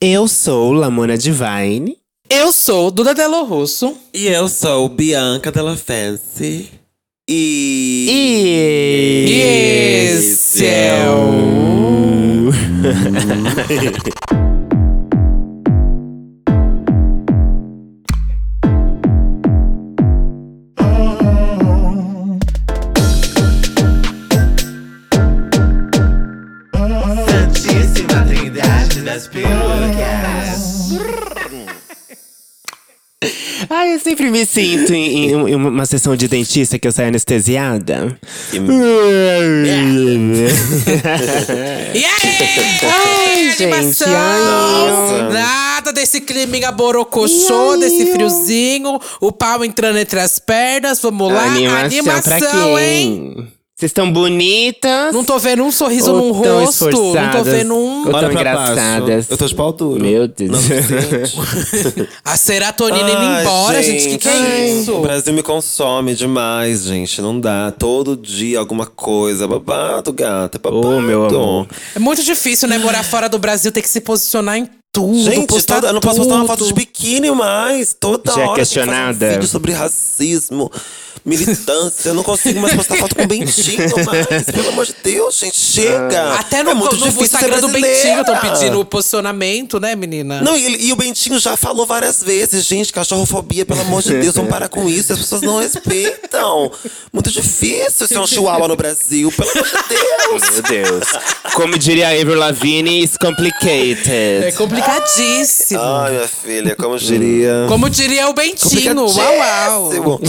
Eu sou Lamona Divine. Eu sou Duda Delo Russo. E eu sou Bianca Della Fancy. E. E esse é o. eu sempre me sinto em, em uma sessão de dentista que eu saio anestesiada. E aí? Ai, gente, animação! ai, Nossa. Nada desse climinha borocochô, desse friozinho, o pau entrando entre as pernas. Vamos lá, Animação, pra quem? hein? Vocês estão bonitas? Não tô vendo um sorriso ou no tão rosto. Não tô esforçadas, vendo um. Ou tão Olha pra engraçadas. baixo. Eu tô de pau duro. Meu Deus. Não, gente. A serotonina indo Ai, embora, gente. Que que é isso? O Brasil me consome demais, gente. Não dá. Todo dia alguma coisa. Babado, gata. Babado. Ô, meu amor. É muito difícil, né? Morar fora do Brasil, ter que se posicionar em tudo. Gente, postar toda- eu não posso postar uma foto tudo. de biquíni mais. Toda Já é hora. tem que fazer questionada? Um vídeo sobre racismo, militância. Eu não consigo mais postar foto com o Bentinho mais. Pelo amor de Deus, gente. Chega. Até no, é muito no difícil Instagram do. Bentinho estão pedindo posicionamento, né, menina? Não, e, e o Bentinho já falou várias vezes, gente, cachorrofobia, pelo amor de Deus, vamos parar com isso. As pessoas não respeitam. Muito difícil ser um chihuahua no Brasil, pelo amor de Deus. Meu Deus. Como diria a Avril Lavigne, it's complicated. É complicadíssimo. Ai, minha filha, como diria. Como diria o Bentinho, uau, uau.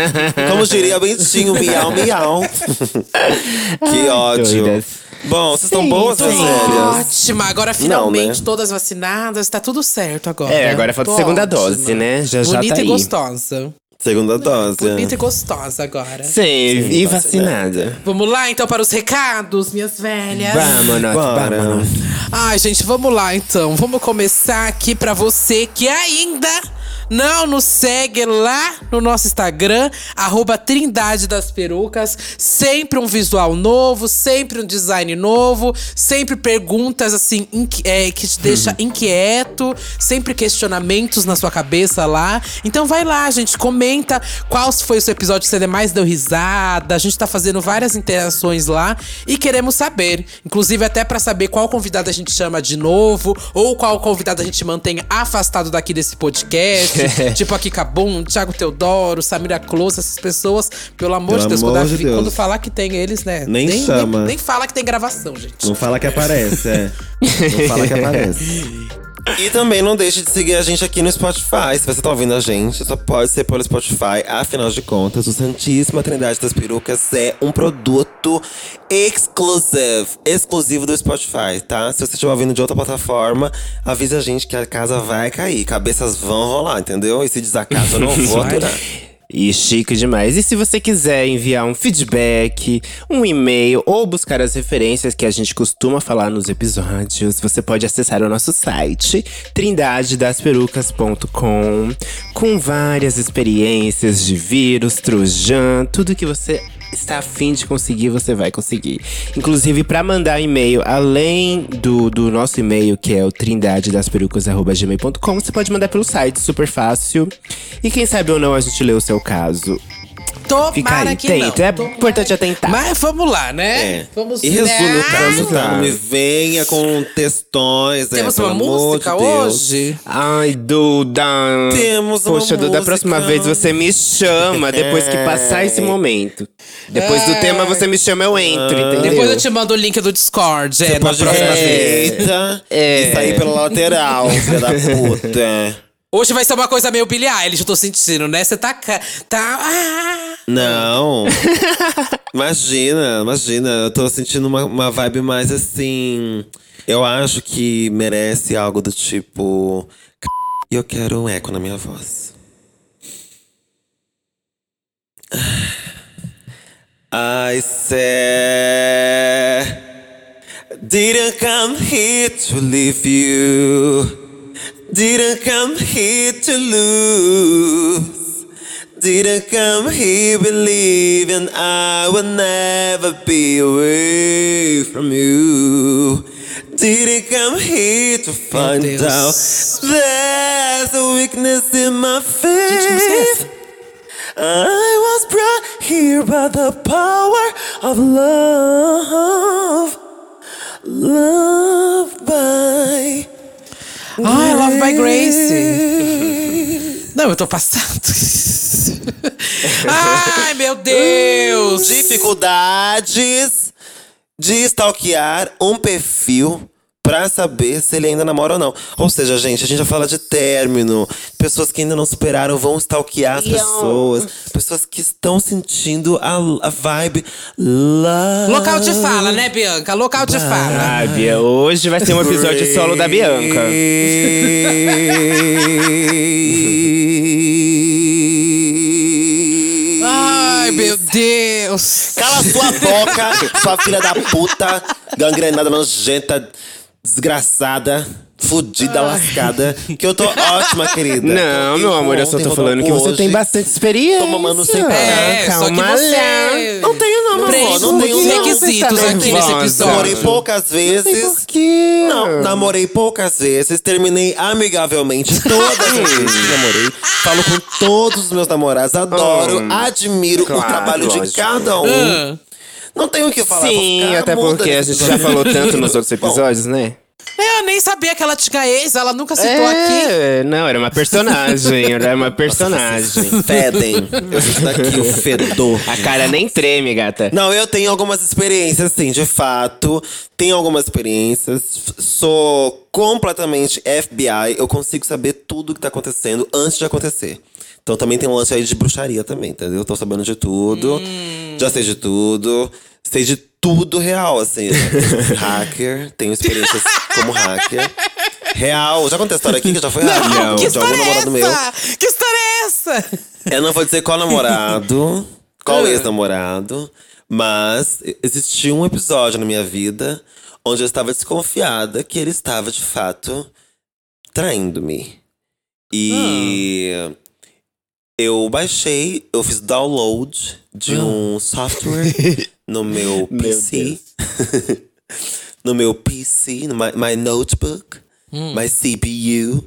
Como diria o Bentinho, miau, miau. que ódio. doidas. Bom, vocês estão boas, minhas velhas? Ótima, agora finalmente né? todas vacinadas, tá tudo certo agora. É, agora falta a Tô segunda ótima. dose, né? Já já Bonita tá e aí. gostosa. Segunda dose. Bonita e gostosa agora. Sim, e vacinada. Vamos lá então para os recados, minhas velhas. Vamos, Bora. vamos. Ai, gente, vamos lá então. Vamos começar aqui pra você que ainda não nos segue lá no nosso Instagram, arroba Trindade das Perucas. Sempre um visual novo, sempre um design novo, sempre perguntas assim é, que te deixa inquieto, sempre questionamentos na sua cabeça lá. Então vai lá, gente, comenta qual foi o seu episódio que você mais deu risada. A gente tá fazendo várias interações lá e queremos saber, inclusive até pra saber qual convidado a gente chama de novo ou qual convidado a gente mantém afastado daqui desse podcast. tipo aqui Cabum, Thiago Teodoro, Samira Close, essas pessoas, pelo amor Pelo de Deus, amor quando, de Deus. quando falar que tem eles, né? Nem nem, chama. nem fala que tem gravação, gente. Não fala que aparece, é. Não fala que aparece. E também não deixe de seguir a gente aqui no Spotify. Se você tá ouvindo a gente, só pode ser pelo Spotify. Afinal de contas, o Santíssima Trindade das Perucas é um produto exclusive, exclusivo do Spotify, tá? Se você estiver ouvindo de outra plataforma, avisa a gente que a casa vai cair. Cabeças vão rolar, entendeu? Esse desacato eu não vou aturar. E chique demais. E se você quiser enviar um feedback, um e-mail ou buscar as referências que a gente costuma falar nos episódios, você pode acessar o nosso site trindadedasperucas.com com várias experiências de vírus, trojan, tudo que você está afim de conseguir, você vai conseguir. Inclusive, para mandar e-mail, além do, do nosso e-mail, que é o trindadedasperucas.gmail.com, você pode mandar pelo site, super fácil. E quem sabe ou não a gente lê o seu caso. Tomara Fica aí, que tenta. não. É Tomara importante que- atentar. Mas vamos lá, né? É. Vamos E resume o né? caso, Vamos tá? lá. Não me venha com textões, é, Temos pelo uma música de hoje? Ai, Duda. Temos uma Poxa, Duda, da próxima vez você me chama depois que passar esse momento. Depois do É. tema, você me chama, eu entro, entendeu? Depois eu te mando o link do Discord. É, Você na pode próxima vez. direita É. e sair pela lateral, filha da puta. Hoje vai ser uma coisa meio Billie Eilish, eu tô sentindo, né? Você tá. ca- tá ah. Não. imagina, imagina. Eu tô sentindo uma, uma vibe mais assim. Eu acho que merece algo do tipo. E eu quero um eco na minha voz. I said, didn't come here to leave you. Didn't come here to lose. Didn't come here believing I would never be away from you. Didn't come here to find Deus. out there's a weakness in my Gente, que música é faith. I was brought here by the power of love. Love by. Ai, Love by Grace. Não, eu tô passando. Ai, meu Deus! Dificuldades de stalkear um perfil pra saber se ele ainda namora ou não. Ou seja, gente, a gente já fala de término. Pessoas que ainda não superaram vão stalkear as pessoas. Pessoas que estão sentindo a, a vibe love. Local de fala, né, Bianca? Local de fala. Ah, Bia, hoje vai ser um episódio solo da Bianca. Ai, meu Deus! Cala sua boca, sua filha da puta, gangrenada, nojenta, desgraçada, fudida, lascada. Que eu tô ótima, querida. Não, meu amor, eu só tô falando que você tem bastante experiência. Tô mamando sem parar. É, só que Calma você. Não tenho não, meu amor, não tenho os não. requisitos tá aqui nesse episódio. Namorei poucas vezes. Por quê? Não, namorei poucas vezes, terminei amigavelmente todas as vezes que namorei. Falo com todos os meus namorados, adoro, Hum, admiro o claro, trabalho de lógico. cada um. Ah. Não tenho o que falar. Sim, ficar até porque a gente já falou tanto nos outros Bom, episódios, né? Eu nem sabia que ela tinha ex, ela nunca citou aqui. É, não, era uma personagem, era uma personagem. Fedem. Eu sinto daqui o fedor. A cara nem treme, gata. Não, eu tenho algumas experiências, sim, de fato. Tenho algumas experiências. Sou completamente FBI. Eu consigo saber tudo que tá acontecendo antes de acontecer. Então também tem um lance aí de bruxaria também, entendeu? Tô sabendo de tudo. Já sei de tudo. Sei de tudo real, assim. hacker. Tenho experiências como hacker. Real. Já contei a história aqui que já foi hacker. Não. que de algum é namorado meu. Que história é essa? Eu não vou dizer qual namorado, qual Ah. ex-namorado, mas existiu um episódio na minha vida onde eu estava desconfiada que ele estava de fato traindo-me. E Ah. Eu baixei, eu fiz download de um software no meu Meu PC. no meu PC, no my, my notebook, Hum. my CPU,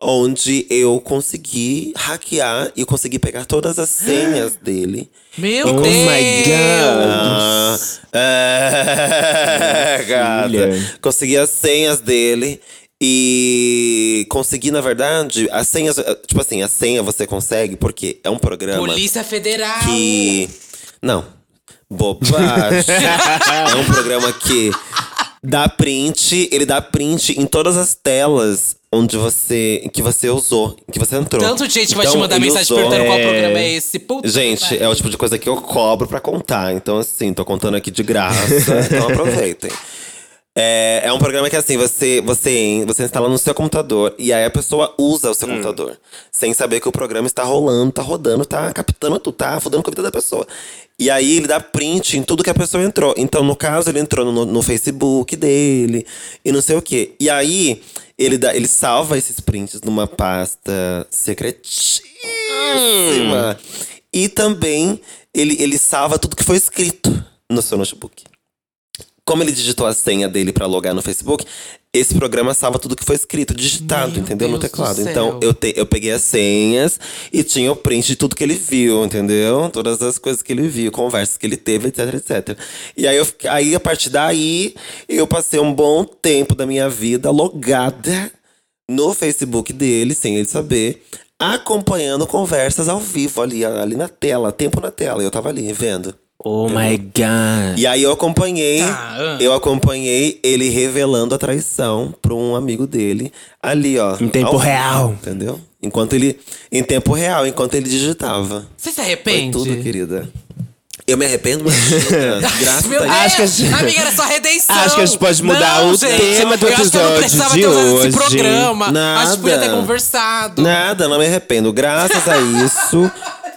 onde eu consegui hackear e consegui pegar todas as senhas dele. Meu Oh Deus! my God. Ah, é, gata. Consegui as senhas dele. E consegui, na verdade, as senhas. Tipo assim, a senha você consegue, porque é um programa Polícia Federal. que. Não. Bobagem. é um programa que dá print, ele dá print em todas as telas onde você. que você usou, que você entrou. Tanto de gente vai te Então, mandar mensagem usou- perguntando qual é. programa é esse. Puta Gente, é o tipo de coisa que eu cobro pra contar. Então, assim, tô contando aqui de graça. então aproveitem. É, é um programa que, assim, você, você, você instala no seu computador e aí a pessoa usa o seu computador. Sem saber que o programa está rolando, tá rodando, tá captando tudo, tá fudendo com a vida da pessoa. E aí ele dá print em tudo que a pessoa entrou. Então, no caso, ele entrou no, no Facebook dele e não sei o quê. E aí, ele, dá, ele salva esses prints numa pasta secretíssima. E também ele, ele salva tudo que foi escrito no seu notebook. Como ele digitou a senha dele pra logar no Facebook, esse programa salva tudo que foi escrito, digitado, Meu entendeu? no Deus do teclado. Então eu, te, eu peguei as senhas e tinha o print de tudo que ele viu, entendeu? Todas as coisas que ele viu, conversas que ele teve, etc, etc. E aí, eu, aí a partir daí, eu passei um bom tempo da minha vida logada no Facebook dele, sem ele saber, acompanhando conversas ao vivo ali, ali na tela, tempo na tela. Eu tava ali vendo. Oh my god. E aí eu acompanhei, Tá, ah. eu acompanhei ele revelando a traição pra um amigo dele ali, ó. Em tempo real. Entendeu? Enquanto ele. Em tempo real, enquanto ele digitava. Você se Foi arrepende? tudo, querida. Eu me arrependo, mas. graças Meu a Deus. Acho que a gente- amiga, era só redenção. Acho que a gente pode mudar Não, o gente, tema do eu acho que eu não episódio precisava de ter usado hoje. esse programa. Acho Nada. que podia ter conversado. Nada, não me arrependo. Graças a isso,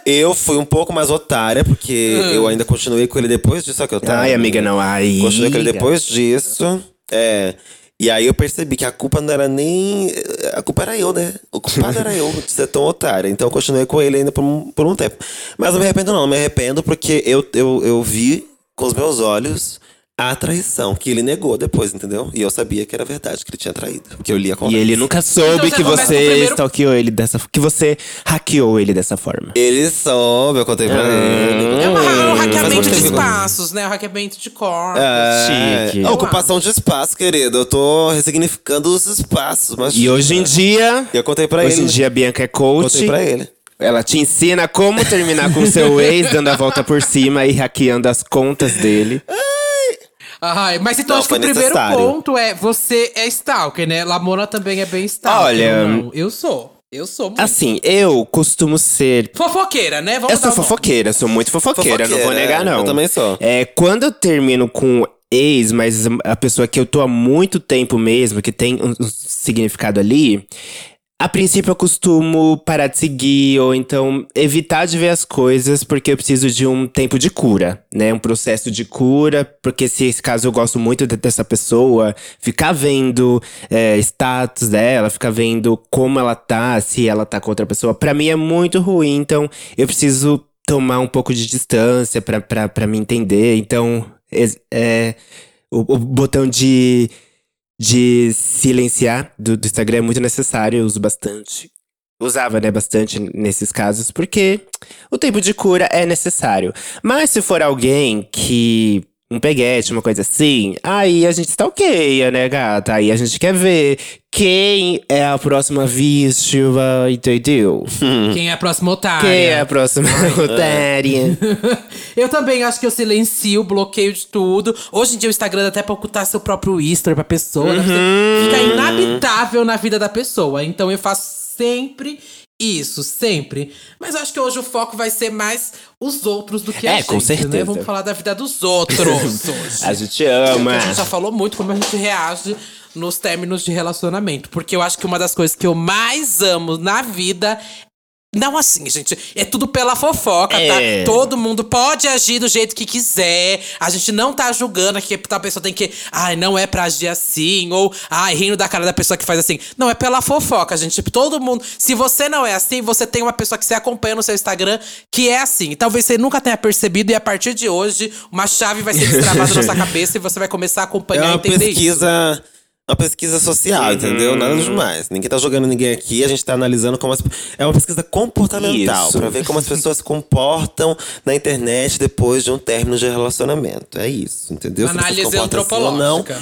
eu fui um pouco mais otária, porque Hum. eu ainda continuei com ele depois disso. Só que eu tava. Ai, amiga, não. Ai. Continuei com ele depois disso. É. E aí eu percebi que a culpa não era nem. A culpa era eu, né? O culpado era eu de ser tão otária. Então eu continuei com ele ainda por um, por um tempo. Mas não me arrependo, não. Não me arrependo porque eu, eu, eu vi com os meus olhos a traição, que ele negou depois, entendeu? E eu sabia que era verdade, que ele tinha traído. Porque eu li a E ele nunca soube Então você que começa com você primeiro- stalkeou ele dessa que você hackeou ele dessa forma. Ele soube, eu contei pra ele. É uma- um hackeamento de espaços, né? O hackeamento de corpos. É, Chique. a ocupação de espaço, querido. Eu tô ressignificando os espaços. Mas E hoje em dia, Eu contei pra hoje ele. em dia a Bianca é coach. Contei pra ele. Ela te ensina como terminar com seu ex, dando a volta por cima e hackeando as contas dele. Ai, mas então Não, acho que o primeiro ponto é você é stalker, né? Lamona também é bem stalker. Olha, não? eu sou. Eu sou muito. Assim, eu costumo ser Fofoqueira, né? Vamos Eu sou nome. fofoqueira, sou muito fofoqueira, não vou Fofoqueira, negar, não. Eu também sou. É, quando eu termino com ex, mas a pessoa que eu tô há muito tempo mesmo, que tem um significado ali. A princípio eu costumo parar de seguir, ou então evitar de ver as coisas, porque eu preciso de um tempo de cura, né? Um processo de cura, porque se esse caso eu gosto muito de- dessa pessoa, ficar vendo é, status dela, ficar vendo como ela tá, se ela tá com outra pessoa, pra mim é muito ruim, então eu preciso tomar um pouco de distância pra me entender. Então, es- é, o, o botão de, de silenciar do, do Instagram é muito necessário, eu uso bastante. Usava, né, bastante nesses casos, porque o tempo de cura é necessário. Mas se for alguém que. Um peguete, uma coisa assim, aí a gente stalkeia, né, gata? Aí a gente quer ver quem é a próxima vítima, entendeu? Quem é a próxima otária? Quem é a próxima otária? eu também acho que eu silencio, bloqueio de tudo. Hoje em dia o Instagram dá até pra ocultar seu próprio history pra pessoa. né? Uhum. Fica inabitável na vida da pessoa. Então eu faço sempre isso, sempre. Mas eu acho que hoje o foco vai ser mais os outros do que a É, gente, com certeza. Né? Vamos falar da vida dos outros hoje. A gente Porque ama. a gente já falou muito como a gente reage nos términos de relacionamento. Porque eu acho que uma das coisas que eu mais amo na vida. Não assim, gente. É tudo pela fofoca, É. tá? Todo mundo pode agir do jeito que quiser. A gente não tá julgando que tal pessoa tem que. Ai, não é pra agir assim. Ou, ai, rindo da cara da pessoa que faz assim. Não, é pela fofoca, gente. Tipo, todo mundo. Se você não é assim, você tem uma pessoa que você acompanha no seu Instagram que é assim. Talvez você nunca tenha percebido e a partir de hoje, uma chave vai ser destravada na sua cabeça e você vai começar a É acompanhar e uma entender isso. Uma pesquisa social, entendeu? Nada demais. Ninguém tá jogando ninguém aqui, a gente tá analisando como as. É uma pesquisa comportamental, Isso. pra ver como as pessoas se comportam na internet depois de um término de relacionamento. É isso, entendeu? Análise assim ou antropológica. Não,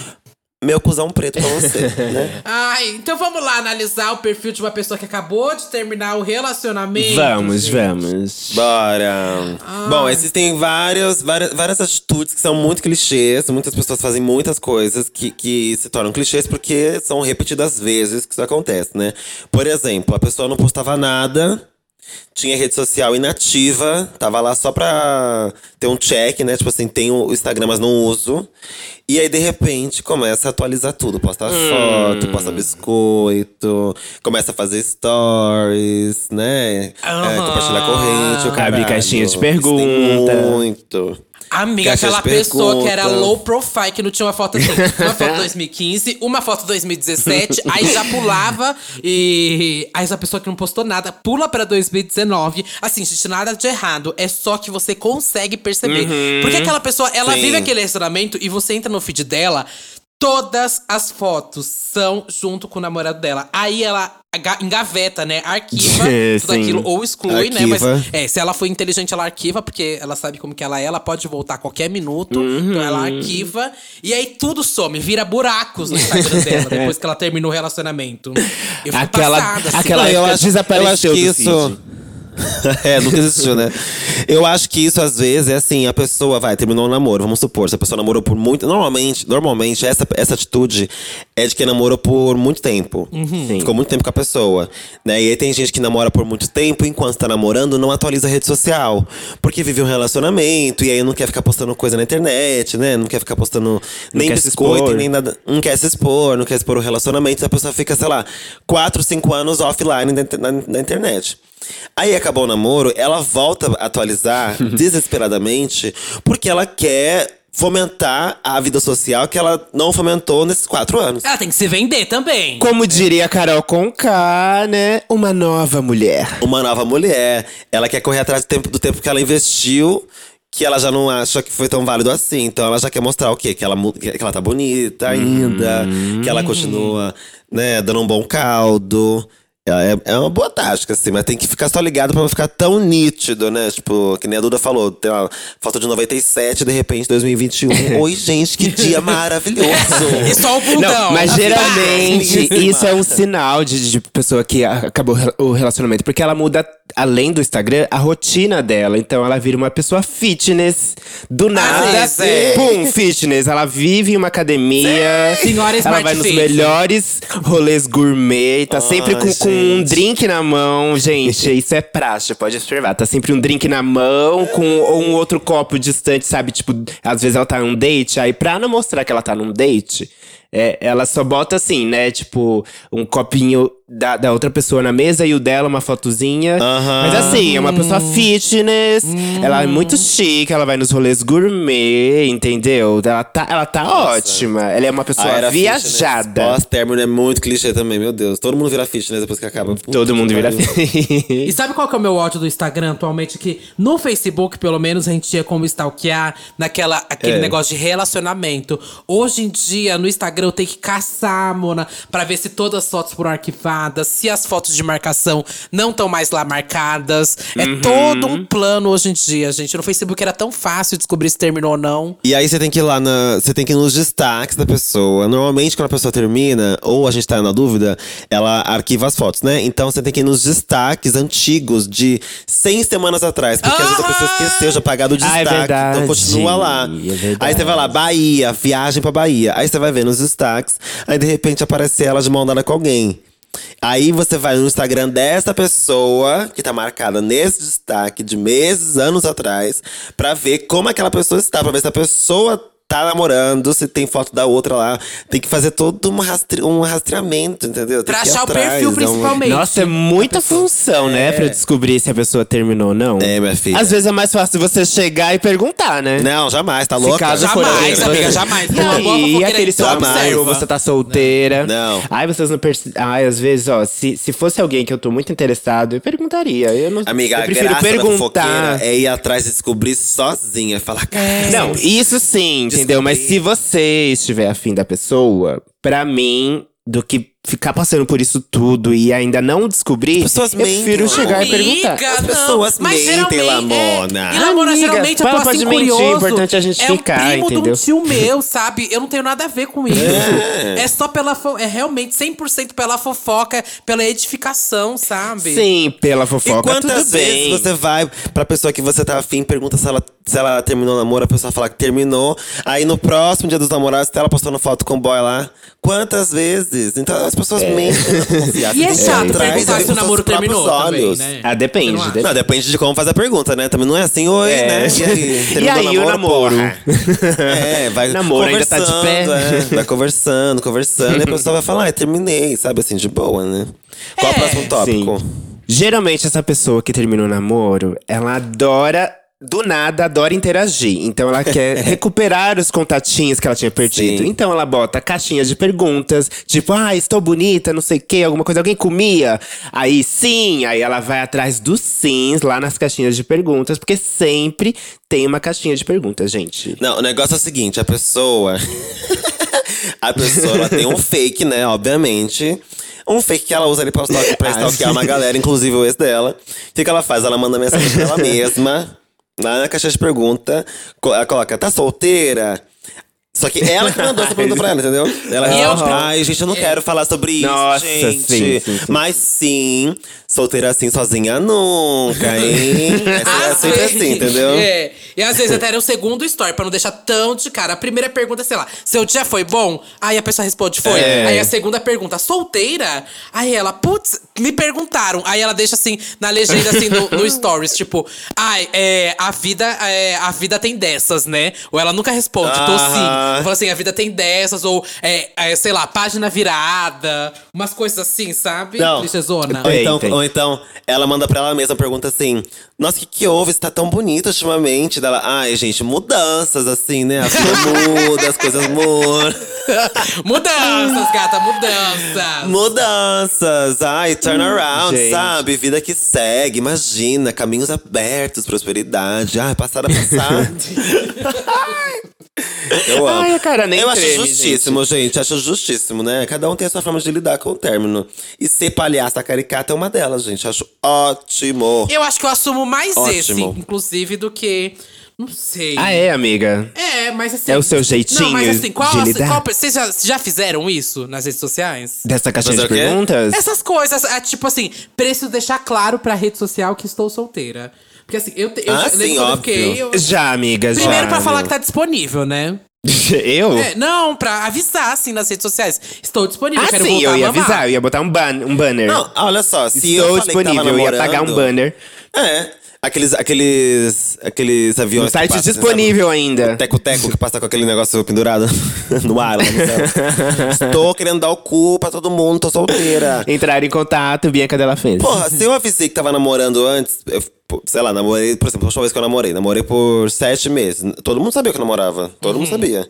meu cuzão preto pra você, né? Ai, então vamos lá analisar o perfil de uma pessoa que acabou de terminar o relacionamento. Vamos, gente. vamos. Bora! Bom, existem várias, várias, várias atitudes que são muito clichês. Muitas pessoas fazem muitas coisas que, que se tornam clichês porque são repetidas vezes que isso acontece, né? Por exemplo, a pessoa não postava nada, tinha rede social inativa, tava lá só pra ter um check, né? Tipo assim, tem o Instagram, mas não uso. E aí, de repente, começa a atualizar tudo. Posta foto, posta biscoito, começa a fazer stories, né? É, Aham. compartilhar corrente, o Abre caralho. caixinha de Isso tem pergunta. Muito. Amiga, Caixa aquela pessoa que pergunta. era low profile, que não tinha uma foto assim. Uma foto 2015, uma foto 2017, aí já pulava e. Aí essa pessoa que não postou nada, pula pra 2019. Assim, gente, nada de errado. É só que você consegue perceber. Porque aquela pessoa, ela Sim. vive aquele relacionamento e você entra no feed dela. Todas as fotos são junto com o namorado dela. Aí ela engaveta, né? Arquiva tudo Sim. aquilo ou exclui, né? Mas Arquiva. é, se ela for inteligente, ela arquiva, porque ela sabe como que ela é, ela pode voltar a qualquer minuto. Uhum. Então ela arquiva. E aí tudo some, vira buracos no Instagram dela, depois que ela terminou o relacionamento. Eu fico Aquela- passada, assim. aquela- Não, eu época acho, desapareceu eu acho que do isso. é, nunca existiu, né? Eu acho que isso, às vezes, é assim, a pessoa vai, terminou o namoro, vamos supor, se a pessoa namorou por muito. Normalmente, normalmente, essa, essa atitude é de quem namorou por muito tempo. Ficou muito tempo com a pessoa. Né? E aí tem gente que namora por muito tempo, enquanto tá namorando, não atualiza a rede social. Porque vive um relacionamento, e aí não quer ficar postando coisa na internet, né? Não quer ficar postando nem se biscoito, nem nada. Não quer se expor, não quer expor o relacionamento. Então a pessoa fica, sei lá, 4, 5 anos offline inter- na, na internet. Aí acabou o namoro, ela volta a atualizar desesperadamente porque ela quer fomentar a vida social que ela não fomentou nesses quatro anos. Ela tem que se vender também. Como diria a Carol Conká, né? Uma nova mulher. Uma nova mulher, ela quer correr atrás do tempo, do tempo que ela investiu que ela já não acha que foi tão válido assim. Então ela já quer mostrar o quê? Que ela, que ela tá bonita ainda, que ela continua, né, dando um bom caldo. É, é uma boa tática, assim, mas tem que ficar só ligado pra não ficar tão nítido, né? Tipo, que nem a Duda falou, tem uma foto de 97, de repente 2021. Oi, gente, que dia maravilhoso! E só o bundão. Não, mas geralmente isso é um sinal de, de pessoa que acabou o relacionamento. Porque ela muda, além do Instagram, a rotina dela. Então ela vira uma pessoa fitness. Do nada, vezes é. pum, fitness. Ela vive em uma academia. Senhora ela Smart vai nos Fit. melhores rolês gourmet. Tá sempre com, com um drink na mão. Gente, isso é praxe, pode observar. Tá sempre um drink na mão, com ou um outro copo distante, sabe? Tipo, às vezes ela tá num date, aí pra não mostrar que ela tá num date, é, ela só bota assim, né? Tipo, um copinho da, da outra pessoa na mesa e o dela, uma fotozinha. Aham. Mas assim, é uma pessoa fitness, ela é muito chique, ela vai nos rolês gourmet, entendeu? Ela tá, ela tá ótima. Ela é uma pessoa Ah, era viajada. fitness. Pós-término é muito clichê também, meu Deus. Todo mundo vira fitness depois que acaba. Puta Todo mundo vira pariu. E sabe qual que é o meu ódio do Instagram atualmente? Que no Facebook, pelo menos, a gente tinha como stalkear naquela, aquele É. negócio de relacionamento. Hoje em dia, no Instagram, eu tenho que caçar, Mona, pra ver se todas as fotos foram arquivadas, se as fotos de marcação não estão mais lá marcadas. É Uhum. todo um plano hoje em dia, gente. No Facebook era tão fácil descobrir se terminou ou não. E aí você tem que ir lá na. Você tem que ir nos destaques da pessoa. Normalmente, quando a pessoa termina, ou a gente tá na dúvida, ela arquiva as fotos, né? Então você tem que ir nos destaques antigos de 100 semanas atrás. Porque às vezes a pessoa esqueceu de apagar do Ah, é destaque. verdade. então continua lá. É verdade. Aí você vai lá, Bahia, viagem pra Bahia. Aí você vai ver nos destaques. Aí de repente aparece ela de mão dada com alguém. Aí você vai no Instagram dessa pessoa, que tá marcada nesse destaque de meses, anos atrás, pra ver como aquela pessoa está, pra ver se a pessoa tá namorando, se tem foto da outra lá. Tem que fazer todo um, rastre um rastreamento, entendeu? Tem Pra achar o atrás, perfil, é um- principalmente. Nossa, é muita função, né? Pra descobrir se a pessoa terminou ou não. É, minha filha. Às vezes é mais fácil você chegar e perguntar, né? Não, jamais, tá Se louca? caso for Jamais, alguém- amiga, jamais. E aí, aquele seu amigo, observa. você tá solteira. Não. Ai, vocês não percebem. Ai, às vezes, ó, se, se fosse alguém que eu tô muito interessado, eu perguntaria. Eu não Amiga, eu a prefiro perguntar. é ir atrás e descobrir sozinha. Falar, cara, Não, isso sim, entendeu? Mas se você estiver afim da pessoa, pra mim, do que ficar passando por isso tudo e ainda não descobrir, pessoas eu prefiro mentem, chegar e perguntar. Amiga, As não. pessoas Mas mentem, Lamona. É, e Lamona, Amiga, geralmente eu tô assim mentir, curioso. o importante é a gente é ficar, o primo de entendeu? um tio meu, sabe? Eu não tenho nada a ver com isso. É, só pela… É realmente 100% pela fofoca, pela edificação, sabe? Sim, pela E fofoca, quantas tudo vezes bem. você vai pra pessoa que você tá afim, pergunta se ela, se ela terminou o namoro, a pessoa fala que terminou. Aí no próximo dia dos namorados, ela postando foto com o boy lá. Quantas vezes? Então as pessoas mentem na confiança. E é chato perguntar se o com namoro terminou também, olhos. né? Ah, depende. Não depende. Não, depende de como faz a pergunta, né? Também não é assim, oi, É. né? E aí, E terminou aí, o namoro? porra? É, vai Namoro ainda tá de conversando, pé? é, vai conversando, conversando. e a pessoa vai falar, ah, terminei, sabe? Assim, de boa, né? Qual É. o próximo tópico? Sim. Geralmente, essa pessoa que terminou o namoro, ela adora. Do nada, adora interagir. Então, ela quer recuperar os contatinhos que ela tinha perdido. Sim. Então, ela bota caixinhas de perguntas. Tipo, ah, estou bonita, não sei o quê, alguma coisa. Alguém comia? Aí, sim. Aí, ela vai atrás dos sims lá nas caixinhas de perguntas. Porque sempre tem uma caixinha de perguntas, gente. Não, o negócio é o seguinte, a pessoa. a pessoa ela tem um fake, né? Obviamente. Um fake que ela usa ali pra, Ah, stalkear uma galera, inclusive o ex dela. O que, que ela faz? Ela manda mensagem pra ela mesma, lá na caixa de pergunta. Ela coloca, tá solteira? Só que ela que mandou essa pergunta pra ela, entendeu? Ela E eu- ai, gente, eu não quero falar sobre isso, Nossa, gente. sim, sim, sim. Mas sim, solteira assim, sozinha nunca, hein? É, é Às sempre vezes- assim, entendeu? É. E às vezes até era o segundo story, pra não deixar tão de cara. A primeira pergunta sei lá, seu dia foi bom? Aí a pessoa responde, foi. É. Aí a segunda pergunta, solteira? Aí ela, putz, me perguntaram. Aí ela deixa assim, na legenda, assim, no, no stories, tipo, ai, é, a vida, é, a vida tem dessas, né? Ou ela nunca responde, tô sim. Fala assim, a vida tem dessas, ou, é, é, sei lá, página virada. Umas coisas assim, sabe? Não. Clichêzona. Ou então, ou então, ela manda pra ela mesma, pergunta assim: Nossa, o que, que houve? Você tá tão bonita ultimamente. Dela, ai, gente, mudanças, assim, né? As coisas mudam, as coisas mudam. Mudanças, gata, mudanças. Mudanças, ai, turnaround, gente. sabe? Vida que segue, imagina, caminhos abertos, prosperidade. Ai, passada, passada. Eu amo. Ai, cara nem Eu acho treme, justíssimo, gente. Acho justíssimo, né? Cada um tem a sua forma de lidar com o término. E ser palhaça caricata é uma delas, gente. Acho ótimo. Eu acho que eu assumo mais esse, Ótimo. inclusive, do que. Não sei. Ah, é, amiga? É, mas assim. É o seu jeitinho Não, mas assim, qual, de assim, lidar? qual- vocês já, já fizeram isso nas redes sociais? Dessa caixinha de perguntas? Essas coisas, é, tipo assim, preciso deixar claro pra rede social que estou solteira. Porque assim, eu, eu Ah, já- sim, eu óbvio. fiquei. eu- Já, amiga, já. primeiro pra falar que tá disponível, né? eu? É, não, pra avisar, assim, nas redes sociais. Estou disponível, Ah, quero sim, voltar eu ia a mamar. avisar, eu ia botar um, ban um banner. Não, olha só, se eu Estou falei que tava disponível, eu ia pagar um banner. É. Aqueles, aqueles, aqueles aviões. No site passam, disponível sabe? ainda. Teco-teco que passa com aquele negócio pendurado no ar. Lá no céu. Estou querendo dar o cu pra todo mundo, tô solteira. Entrar em contato, Bianca Della Fez. Porra, se eu avisei que tava namorando antes, eu, sei lá, namorei, por exemplo, a última vez que eu namorei, namorei por sete meses. Todo mundo sabia que eu namorava. Todo mundo sabia.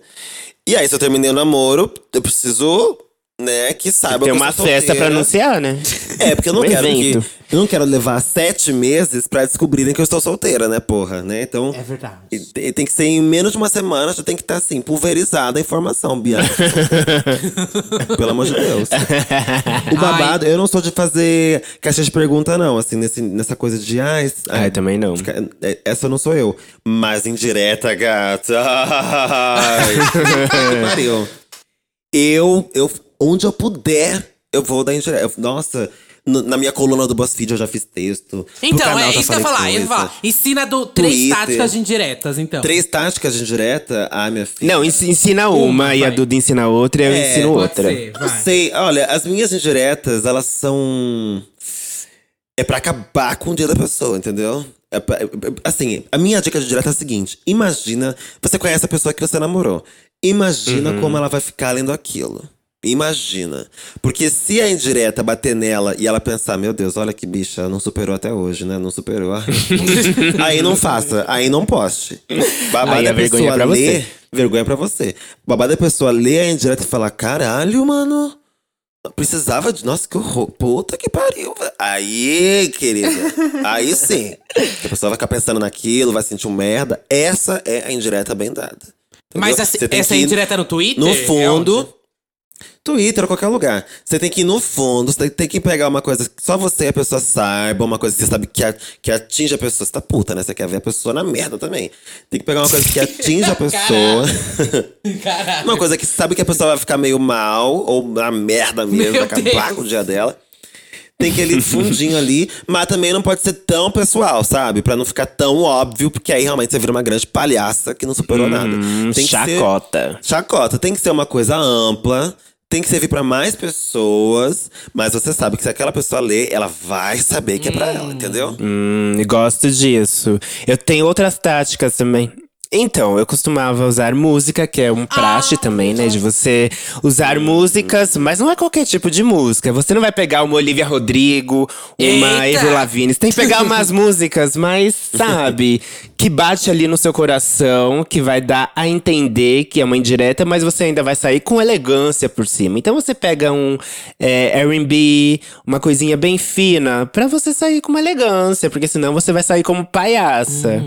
E aí, se eu terminei o namoro, eu preciso, né, que saiba Tem que eu uma festa pra anunciar, né? É, porque eu não Um quero que. Eu não quero levar sete meses pra descobrirem que eu estou solteira, né, porra, né? Então. É verdade. e Tem, tem que ser em menos de uma semana, já tem que estar assim, pulverizada a informação, Bianca. Pelo amor de Deus. O babado, eu não sou de fazer caixa de pergunta, não, assim, nesse, nessa coisa de. Ai, Ai, também não. fica- é, Essa não sou eu. Mas indireta, gata. Ai, pariu. Eu, eu, onde eu puder, eu vou dar indireta. Nossa, na minha coluna do BuzzFeed eu já fiz texto. Então, canal é isso que eu ia falar. Eu. Ensina do três Twitter. táticas de indiretas, então. Três táticas de indireta? Ai, minha filha. Não, ens- ensina uma, Uma, e a. Duda ensina outra, eu É, ensino Pode outra. ser, Não sei, olha, as minhas indiretas, elas são. É pra acabar com o dia da pessoa, entendeu? É pra- é- é- assim, a minha dica de direta é a seguinte: imagina, você conhece a pessoa que você namorou. Imagina como ela vai ficar lendo aquilo. Imagina. Porque se a indireta bater nela e ela pensar, meu Deus, olha que bicha, não superou até hoje, né? Não superou. aí não faça, aí não poste. Babado Aí é a vergonha pessoa é pra você. ler, vergonha pra você. Babado é a pessoa ler a indireta e falar, caralho, mano. Precisava de. Nossa, que horror. Puta que pariu. velho. Aí, querida. Aí sim. A pessoa vai ficar pensando naquilo, vai sentir um merda. Essa é a indireta bem dada. Mas Entendeu? Você tem essa que ir indireta no Twitter? No É fundo. onde? Twitter ou qualquer lugar. Você tem que ir no fundo, você tem que pegar uma coisa que só você e a pessoa saiba, uma coisa que você sabe que, a- que atinge a pessoa. Você tá puta, né? Você quer ver a pessoa na merda também. Tem que pegar uma coisa que atinge a pessoa. Caralho. Uma coisa que sabe que a pessoa vai ficar meio mal, ou na merda mesmo, Meu vai acabar Deus. com o dia dela. Tem que ir ali fundinho ali, mas também não pode ser tão pessoal, sabe? Pra não ficar tão óbvio, porque aí realmente você vira uma grande palhaça que não superou nada. Hum, Tem que ser- chacota. Chacota, tem que ser uma coisa ampla, tem que servir pra mais pessoas, mas você sabe que se aquela pessoa ler, ela vai saber que é pra ela, entendeu? Hum, gosto disso. Eu tenho outras táticas também. Então, eu costumava usar música, que é um praxe também, né? De você usar músicas, mas não é qualquer tipo de música. Você não vai pegar uma Olivia Rodrigo, uma Eita! Avril Lavigne. Você tem que pegar umas músicas mais, sabe? Que bate ali no seu coração, que vai dar a entender que é uma indireta, mas você ainda vai sair com elegância por cima. Então você pega um é, R&B, uma coisinha bem fina, pra você sair com uma elegância, porque senão você vai sair como palhaça.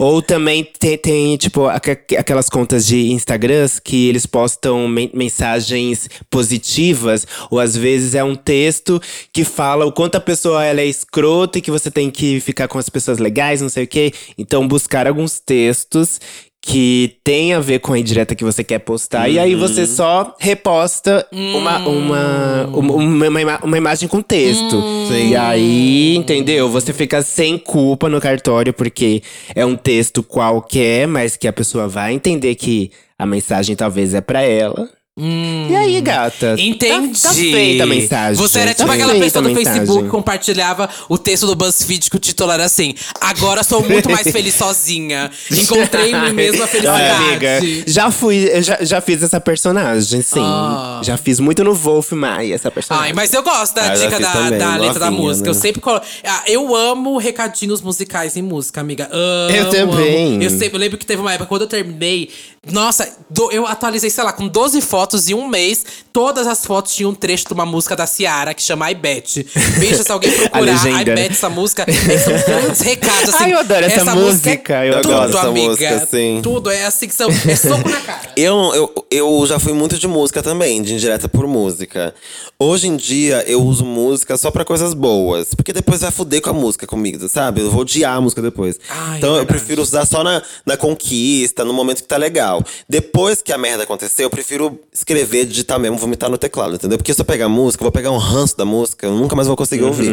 Ou também tem, tem, tipo, aqua- aquelas contas de Instagrams que eles postam men- mensagens positivas, ou às vezes é um texto que fala o quanto a pessoa ela é escrota e que você tem que ficar com as pessoas legais, não sei o quê. Então, buscar alguns textos que tem a ver com a indireta que você quer postar. E aí você só reposta uma, uma, uma, uma, uma uma imagem com texto. E aí, entendeu? Você fica sem culpa no cartório, porque é um texto qualquer, mas que a pessoa vai entender que a mensagem talvez é pra ela. E aí, gata? Entendi. Tá, tá feita a mensagem. Você era Tá tipo aquela pessoa do. Facebook que compartilhava o texto do BuzzFeed que o título era assim: Agora sou muito mais feliz sozinha. Encontrei mim mesma felicidade. amiga, já fui, eu já, já fiz essa personagem, sim. Ah. Já fiz muito no Wolf Maia, essa personagem. Ai, mas eu gosto da Ah, dica da, também, da letra da música. né? Eu sempre colo... ah, Eu amo recadinhos musicais em música, amiga. Amo, Eu também. amo. Eu, sempre, eu lembro que teve uma época, quando eu terminei, nossa, do- eu atualizei, sei lá, com 12 fotos em um mês. Todas as fotos tinham um trecho de uma música da Ciara que chama I Bet. Veja se alguém procurar legenda. I Bet, essa música. É, são grandes recados, assim. Ai, eu adoro essa música, é eu tudo, gosto amiga. música, sim. Tudo, é assim que são. É soco na cara. Eu, eu, eu já fui muito de música também, de indireta por música. Hoje em dia, eu uso música só pra coisas boas. Porque depois vai fuder com a música comigo, sabe? Eu vou odiar a música depois. Ai, então é eu prefiro usar só na, na conquista, no momento que tá legal. Depois que a merda aconteceu, eu prefiro escrever, digitar mesmo, vomitar no teclado, entendeu? Porque se eu pegar música, eu vou pegar um ranço da música, eu nunca mais vou conseguir ouvir.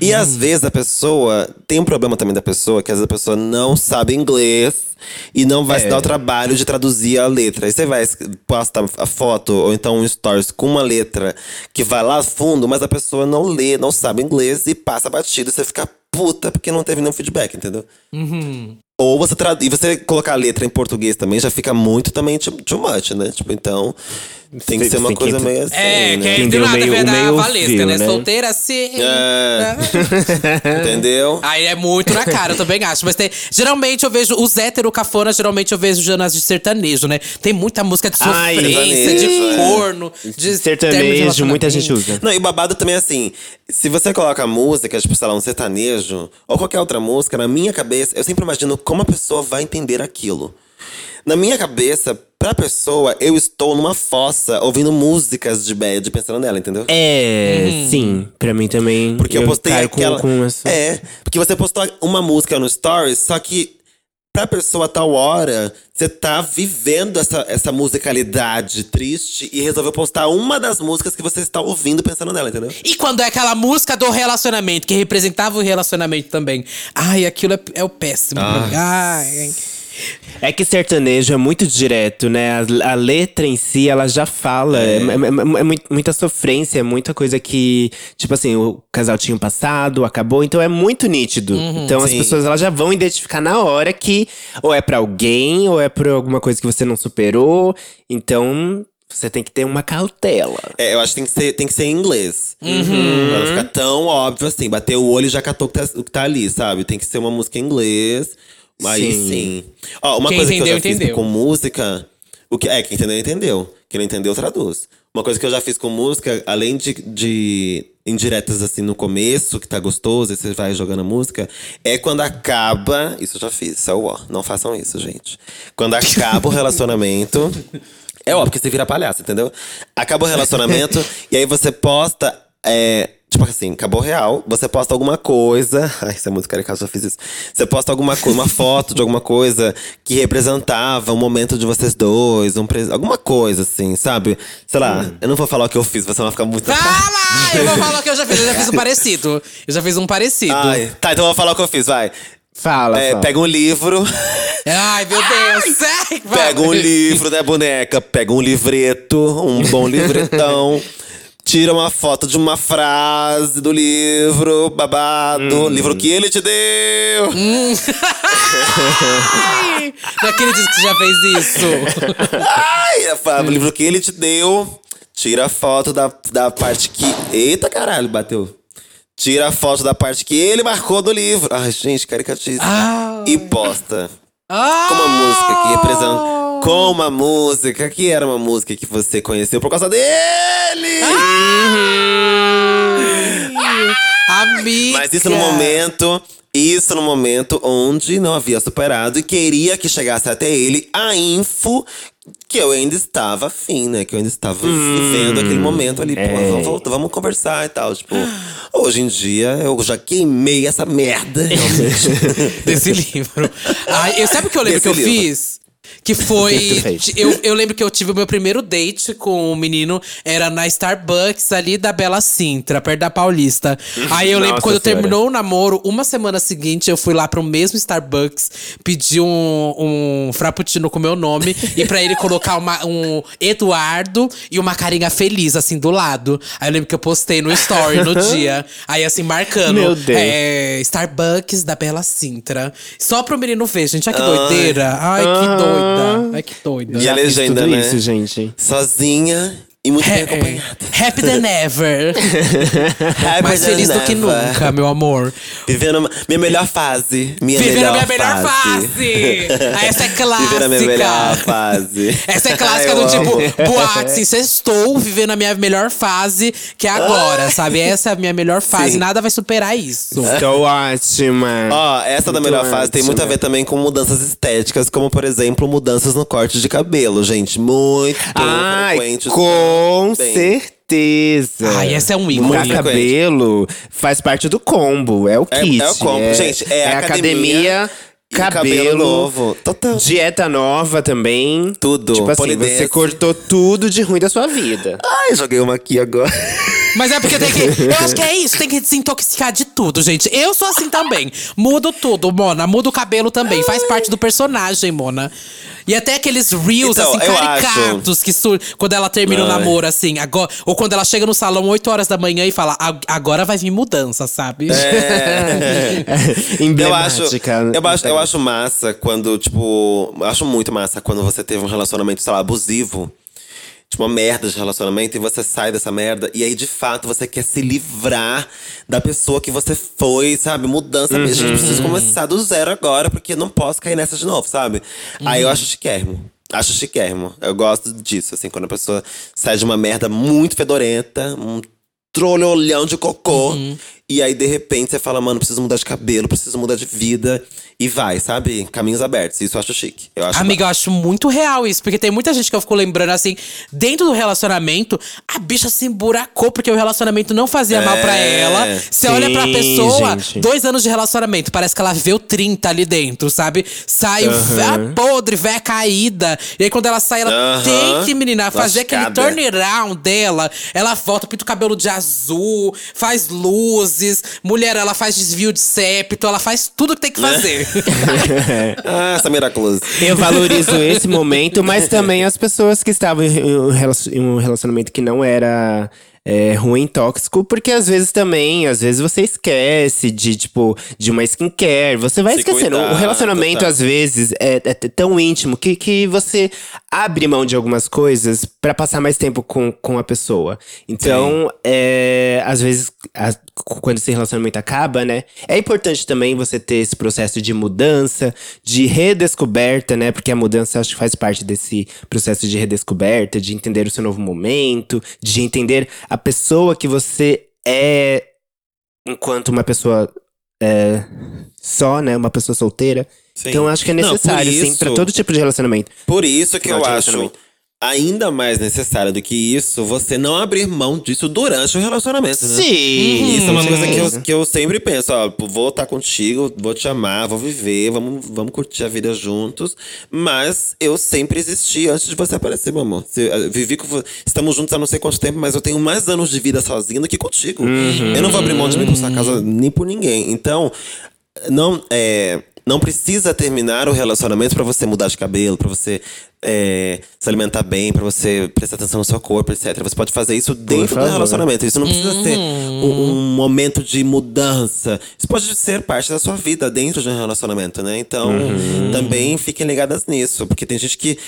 E às vezes a pessoa. Tem um problema também da pessoa, que às vezes a pessoa não sabe inglês. E não vai se dar o trabalho de traduzir a letra. Aí você vai postar a foto ou então um stories com uma letra que vai lá fundo, mas a pessoa não lê, não sabe inglês e passa batido. E você fica puta porque não teve nenhum feedback, entendeu? Ou você traduz. E você colocar a letra em português também já fica muito também too much, né? Tipo, então. Tem que ser uma que coisa meio assim. É, que né? é nada meio- o da meio Valesca, fio, né? né? Solteira assim. É. Entendeu? Aí é muito na cara, eu também acho. Mas tem. Geralmente eu vejo os hétero cafona, geralmente eu vejo Jonas de sertanejo, né? Tem muita música de Ai, sofrência, de é. corno, de Sertanejo, muita gente usa. Não, e o babado também é assim. Se você coloca música, tipo, sei lá, um sertanejo, ou qualquer outra música, na minha cabeça, eu sempre imagino como a pessoa vai entender aquilo. Na minha cabeça, pra pessoa, eu estou numa fossa ouvindo músicas de bad pensando nela, entendeu? É, sim. Pra mim também. Porque eu, postei caio aquela. Com, com essa... É, porque você postou uma música no Stories, só que pra pessoa a tal hora, você tá vivendo essa, essa musicalidade triste e resolveu postar uma das músicas que você está ouvindo pensando nela, entendeu? E quando é aquela música do relacionamento, que representava o relacionamento também. Ai, aquilo é, é o péssimo. mim. Ai. É que sertanejo é muito direto, né? A, a letra em si, ela já fala. É, é- é- é muito- muita sofrência, é muita coisa que… Tipo assim, o casal tinha um passado, acabou. Então é muito nítido. então as Sim. pessoas, elas já vão identificar na hora que… Ou é pra alguém, ou é por alguma coisa que você não superou. Então… Você tem que ter uma cautela. É, eu acho que tem que ser, tem que ser em inglês. Pra não ficar tão óbvio assim. Bater o olho e já catou o que, tá, o que tá ali, sabe? Tem que ser uma música em inglês. Aí Sim. sim. Ó, uma Quem coisa que eu entendeu, já fiz entendeu. com música. O que, é, quem entendeu, entendeu. Quem não entendeu, traduz. Uma coisa que eu já fiz com música, além de, de indiretas assim no começo, que tá gostoso, e você vai jogando a música, é quando acaba. Isso eu já fiz, isso é o ó. Não façam isso, gente. Quando acaba o relacionamento. É óbvio que você vira palhaço, entendeu? Acaba o relacionamento e aí você posta. É, tipo assim, acabou real. Você posta alguma coisa. Ai, isso é muito caricato, já fiz isso. Você posta alguma coisa, uma foto de alguma coisa que representava um momento de vocês dois, um pres- alguma coisa, assim, sabe? Sei lá, eu não vou falar o que eu fiz, você vai ficar muito. Fala! Eu vou falar o que eu já fiz. Eu já fiz um parecido. Eu já fiz um parecido. Ai, tá, então eu vou falar o que eu fiz, vai. Fala, É, fala. pega um livro. Ai, meu Deus. Ai, Pega um livro da boneca, pega um livreto, um bom livretão. Tira uma foto de uma frase do livro, babado, livro que ele te deu. Ai, Não acredito que você já fez isso. Ai, o livro que ele te deu. Tira a foto da, da parte que. Eita caralho, bateu. Tira a foto da parte que ele marcou do livro. Ai, gente, caricatíssimo. Ah. E posta. Ah. Com uma música que representa. Com uma música que era uma música que você conheceu por causa dele! Amiga. Mas isso no momento. Isso no momento onde não havia superado e queria que chegasse até ele a info que eu ainda estava afim, né? Que eu ainda estava vivendo aquele momento ali. Pô, vamos, voltar, vamos conversar e tal. Tipo, hoje em dia eu já queimei essa merda. realmente. Desse livro. Ai, eu, sabe o que eu lembro Desse que eu livro. fiz? Que foi. Eu, eu lembro que eu tive o meu primeiro date com um menino, era na Starbucks ali da Bela Sintra, perto da Paulista. Aí eu lembro Nossa quando Senhora. terminou o namoro, uma semana seguinte eu fui lá pro mesmo Starbucks, pedi um, um frappuccino com meu nome e pra ele colocar uma- um Eduardo e uma carinha feliz, assim, do lado. Aí eu lembro que eu postei no story no dia. Aí assim, marcando. Meu Deus. É, Starbucks da Bela Sintra. Só pro menino ver, gente. Olha que doideira. Ai, que doida. Ai, que doida. E a legenda, né? isso, gente. Sozinha e muito bem acompanhada. happy than ever. Happy Mais than feliz do que never. nunca, meu amor. Vivendo uma- minha melhor fase. Minha Vivendo melhor a minha melhor fase. Ah, Essa é clássica. Vivendo a minha melhor fase. Essa é clássica Eu do tipo, amo. boate, assim, sextou vivendo a minha melhor fase, que é agora, sabe? Essa é a minha melhor fase, Sim. nada vai superar isso. Estou ótima. Ó, essa da Muito melhor fase tem muito a ver também com mudanças estéticas, como por exemplo, mudanças no corte de cabelo, gente. Muito Ai, frequente. Com Bem, certeza. Ai, essa é um ícone. Mudar cabelo faz parte do combo, é o É- kit. é o combo, gente, é academia, e cabelo, cabelo novo. Total. dieta nova também. Tudo, Tipo assim, polidense. você cortou tudo de ruim da sua vida. Ai, joguei uma aqui agora. Mas é porque tem que. Eu acho que é isso, tem que desintoxicar de tudo, gente. Eu sou assim também. Mudo tudo, Mona. Mudo o cabelo também. Faz parte do personagem, Mona. E até aqueles reels, Então, assim, caricatos que sur quando ela termina o Ai. namoro, assim. Agora, ou quando ela chega no salão 8 horas da manhã e fala: "Ag- agora vai vir mudança, sabe? É. Eu acho, eu, acho, eu acho massa quando, tipo. Eu acho muito massa quando você teve um relacionamento, sei lá, abusivo. Tipo, uma merda de relacionamento, e você sai dessa merda, e aí de fato você quer se livrar da pessoa que você foi, sabe? Mudança. A gente precisa começar do zero agora, porque eu não posso cair nessa de novo, sabe? Aí eu acho chiquérrimo. Acho chiquérrimo. Eu gosto disso, assim, quando a pessoa sai de uma merda muito fedorenta, um trolholhão de cocô. E aí, de repente, você fala, mano, preciso mudar de cabelo, preciso mudar de vida. E vai, sabe? Caminhos abertos. Isso eu acho chique. Eu acho Amiga, eu acho muito real isso, porque tem muita gente que eu fico lembrando assim, dentro do relacionamento, a bicha se emburacou porque o relacionamento não fazia mal pra É, ela. Você sim, olha pra pessoa, gente. dois anos de relacionamento, parece que ela viveu 30 ali dentro, sabe? Sai véia podre, véia caída. E aí quando ela sai, ela Aham. tem que, menina, fazer aquele Lascada. turnaround dela. Ela volta, pinta o cabelo de azul, faz Mulher, ela faz desvio de septo, ela faz tudo que tem que Né? fazer. Ah, essa miraculosa. Eu valorizo esse momento, mas também as pessoas que estavam em um relacionamento que não era é, ruim, tóxico, porque às vezes também, às vezes você esquece de, tipo, de uma skincare. Você vai Se esquecendo. cuidar, o relacionamento, total. às vezes, é, é tão íntimo que, que você abre mão de algumas coisas pra passar mais tempo com, com a pessoa. Então, é, às vezes, a- quando esse relacionamento acaba, né? É importante também você ter esse processo de mudança, de redescoberta, né? Porque a mudança acho que faz parte desse processo de redescoberta, de entender o seu novo momento, de entender a pessoa que você é enquanto uma pessoa é, só, né? Uma pessoa solteira. Sim. Então acho que é Não, necessário, sim, pra isso- todo tipo de relacionamento. Por isso que eu acho ainda mais necessário do que isso, você não abrir mão disso durante o relacionamento, né? Sim! Isso é uma coisa que eu, que eu sempre penso, ó, vou estar contigo, vou te amar, vou viver, vamos, vamos curtir a vida juntos. Mas eu sempre existi antes de você aparecer, meu amor. Se- eu vivi com Estamos juntos há não sei quanto tempo, mas eu tenho mais anos de vida sozinho do que contigo. Uhum. Eu não vou abrir mão de mim por sua casa nem por ninguém. Então, não, é, não precisa terminar o relacionamento pra você mudar de cabelo, pra você é, se alimentar bem, pra você prestar atenção no seu corpo, etc. Você pode fazer isso dentro do relacionamento. Isso não precisa ser um, um momento de mudança. Isso pode ser parte da sua vida dentro de um relacionamento, né? Então, também fiquem ligadas nisso, porque tem gente que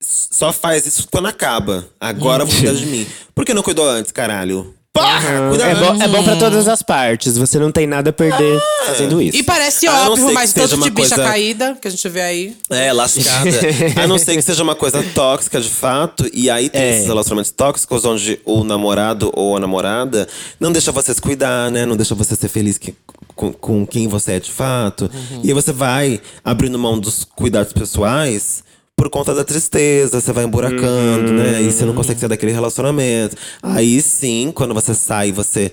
só faz isso quando acaba. Agora vou cuidar de mim. Por que não cuidou antes, caralho? Porra! Cuida É bom, antes. é bom pra todas as partes. Você não tem nada a perder fazendo isso. E parece A óbvio, mas tanto de bicha coisa- caída que a gente vê aí. É, lascada. a não ser que seja uma coisa tóxica de fato. E aí tem É. esses relacionamentos tóxicos onde o namorado ou a namorada não deixa você se cuidar, né? Não deixa você ser feliz que- com, com quem você é de fato. Uhum. E aí você vai abrindo mão dos cuidados pessoais. Por conta da tristeza, você vai emburacando, né? E você não consegue sair daquele relacionamento. Aí sim, quando você sai, você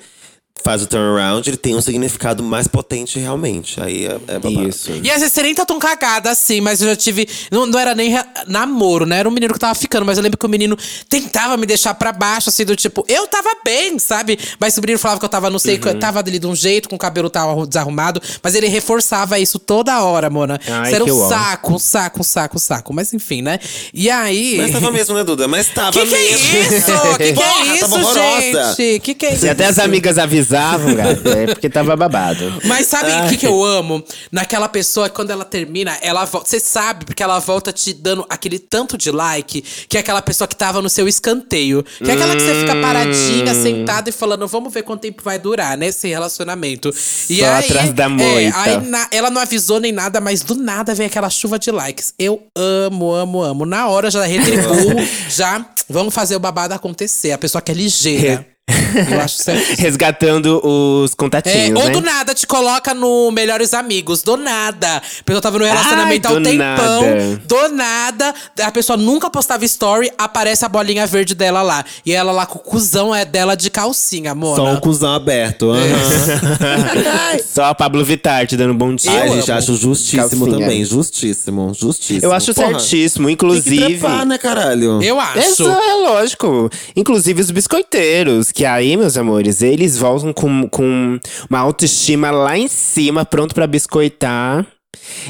faz o turnaround, ele tem um significado mais potente realmente. Aí é, é babado. Isso. E às vezes você nem tá tão cagada assim, mas eu já tive. Não, não era nem namoro, né? Era um menino que tava ficando, mas eu lembro que o menino tentava me deixar pra baixo, assim, do tipo, eu tava bem, sabe? Mas o menino falava que eu tava, não sei, que Uhum. eu tava ali de um jeito, com o cabelo tava desarrumado, mas ele reforçava isso toda hora, mona. Ai, Isso era que um saco, um saco, um saco, um saco. Mas enfim, né? E aí. Mas tava mesmo, né, Duda? Mas tava Que que é mesmo. isso? Que que Porra, é isso, gente? Que que é isso? Se até as amigas avisavam, gata, é porque tava babado. Mas sabe o que, que eu amo? Naquela pessoa quando ela termina, ela volta. Você sabe, porque ela volta te dando aquele tanto de like, que é aquela pessoa que tava no seu escanteio. Que é aquela que você fica paradinha, Hum. sentada e falando, vamos ver quanto tempo vai durar, né? Esse relacionamento. e Só aí, atrás da é, moita. aí na- ela não avisou nem nada, mas do nada vem aquela chuva de likes. Eu amo, amo, amo. Na hora já retribuo, já vamos fazer o babado acontecer. A pessoa que é ligeira. Eu acho certo. Resgatando os É, contatinhos, ou né? do nada te coloca no Melhores Amigos. Do nada. A pessoa tava no relacionamento Ai, há um tempão. nada. Do nada. A pessoa nunca postava story, aparece a bolinha verde dela lá. E ela lá com o cuzão é dela de calcinha, amor. Só um cuzão aberto. aham. Só a Pablo Vittar te dando um bom dia. Ai, gente, acho justíssimo Calcinha. também. Justíssimo, justíssimo. Eu acho Porra, certíssimo, Tem que inclusive. trepar, né, caralho? Eu acho. Isso é lógico. Inclusive os biscoiteiros, que aí, meus amores, eles voltam com, com uma autoestima lá em cima, pronto pra biscoitar.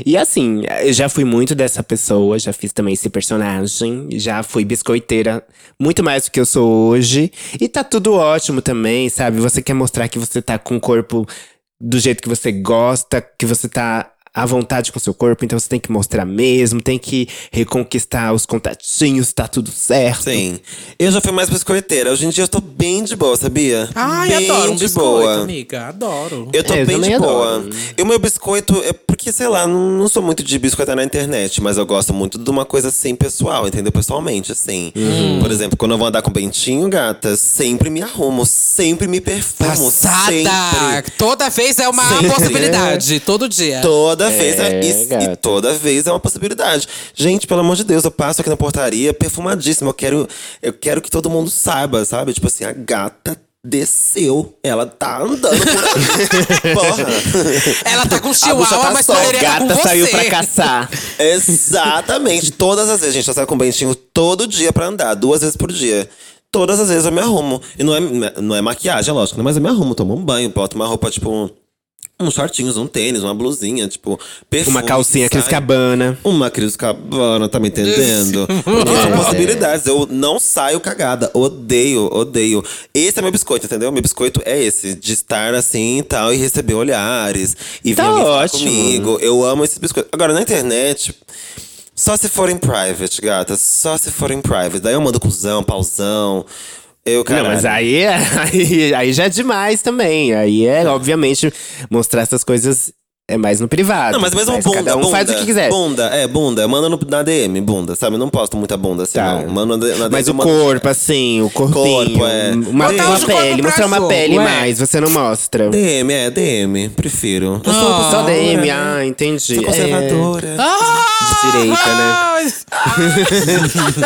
E assim, eu já fui muito dessa pessoa, já fiz também esse personagem, já fui biscoiteira muito mais do que eu sou hoje. E tá tudo ótimo também, sabe? Você quer mostrar que você tá com o corpo do jeito que você gosta, que você tá à vontade com o seu corpo, então você tem que mostrar mesmo, tem que reconquistar os contatinhos, tá tudo certo. Sim. Eu já fui mais biscoiteira. Hoje em dia eu tô bem de boa, sabia? Ai, bem adoro um de biscoito, boa. amiga. Adoro. Eu tô É, eu bem de também boa. adoro. E o meu biscoito é porque, sei lá, não, não sou muito de biscoitar na internet, mas eu gosto muito de uma coisa assim pessoal, entendeu? Pessoalmente, assim. Hum. Por exemplo, quando eu vou andar com o Bentinho, gata, sempre me arrumo, sempre me perfumo. Passada! Sempre. Toda vez é uma Sempre. possibilidade. Todo dia. Toda vez. É, e- e, toda vez é uma possibilidade. Gente, pelo amor de Deus, eu passo aqui na portaria perfumadíssima. Eu quero, eu quero que todo mundo saiba, sabe? Tipo assim, a gata desceu. Ela tá andando por aí. Porra. Ela tá com chihuahua, tá mas solta. poderia com Gata você. saiu pra caçar. Exatamente. Todas as vezes, gente, eu saio com o Bentinho todo dia pra andar, duas vezes por dia. Todas as vezes eu me arrumo. E não é, não é maquiagem, é lógico, né? mas eu me arrumo, tomo um banho, boto uma roupa, tipo, uns shortinhos, um tênis, uma blusinha, tipo, perfume. Uma calcinha. Cris Cabana. Uma Cris Cabana, tá me entendendo? Porque são possibilidades. Eu não saio cagada. Odeio, odeio. Esse é meu biscoito, entendeu? Meu biscoito é esse. De estar assim e tal, e receber olhares. E vir Tá ótimo. comigo. Eu amo esse biscoito. Agora, na internet. Só se for em private, gata. Só se for em private. Daí eu mando cuzão, pauzão. Eu. Não, mas aí, é- aí, aí já é demais também. Aí é, obviamente, mostrar essas coisas é mais no privado. Não, mas mesmo bunda, cada um bunda, faz o que quiser. Bunda, é, bunda. Manda no, na DM, bunda, sabe? Eu não posto muita bunda assim, Tá. não. Manda na DM, Mas o mando- corpo, assim, o corpinho. Corpo, é. Uma, uma corpos pele, mostrar uma pele é. mais, você não mostra. DM, é, DM, prefiro. Eu sou Ah. Só DM, né? ah, entendi. Sou conservadora. Ah! De direita, né?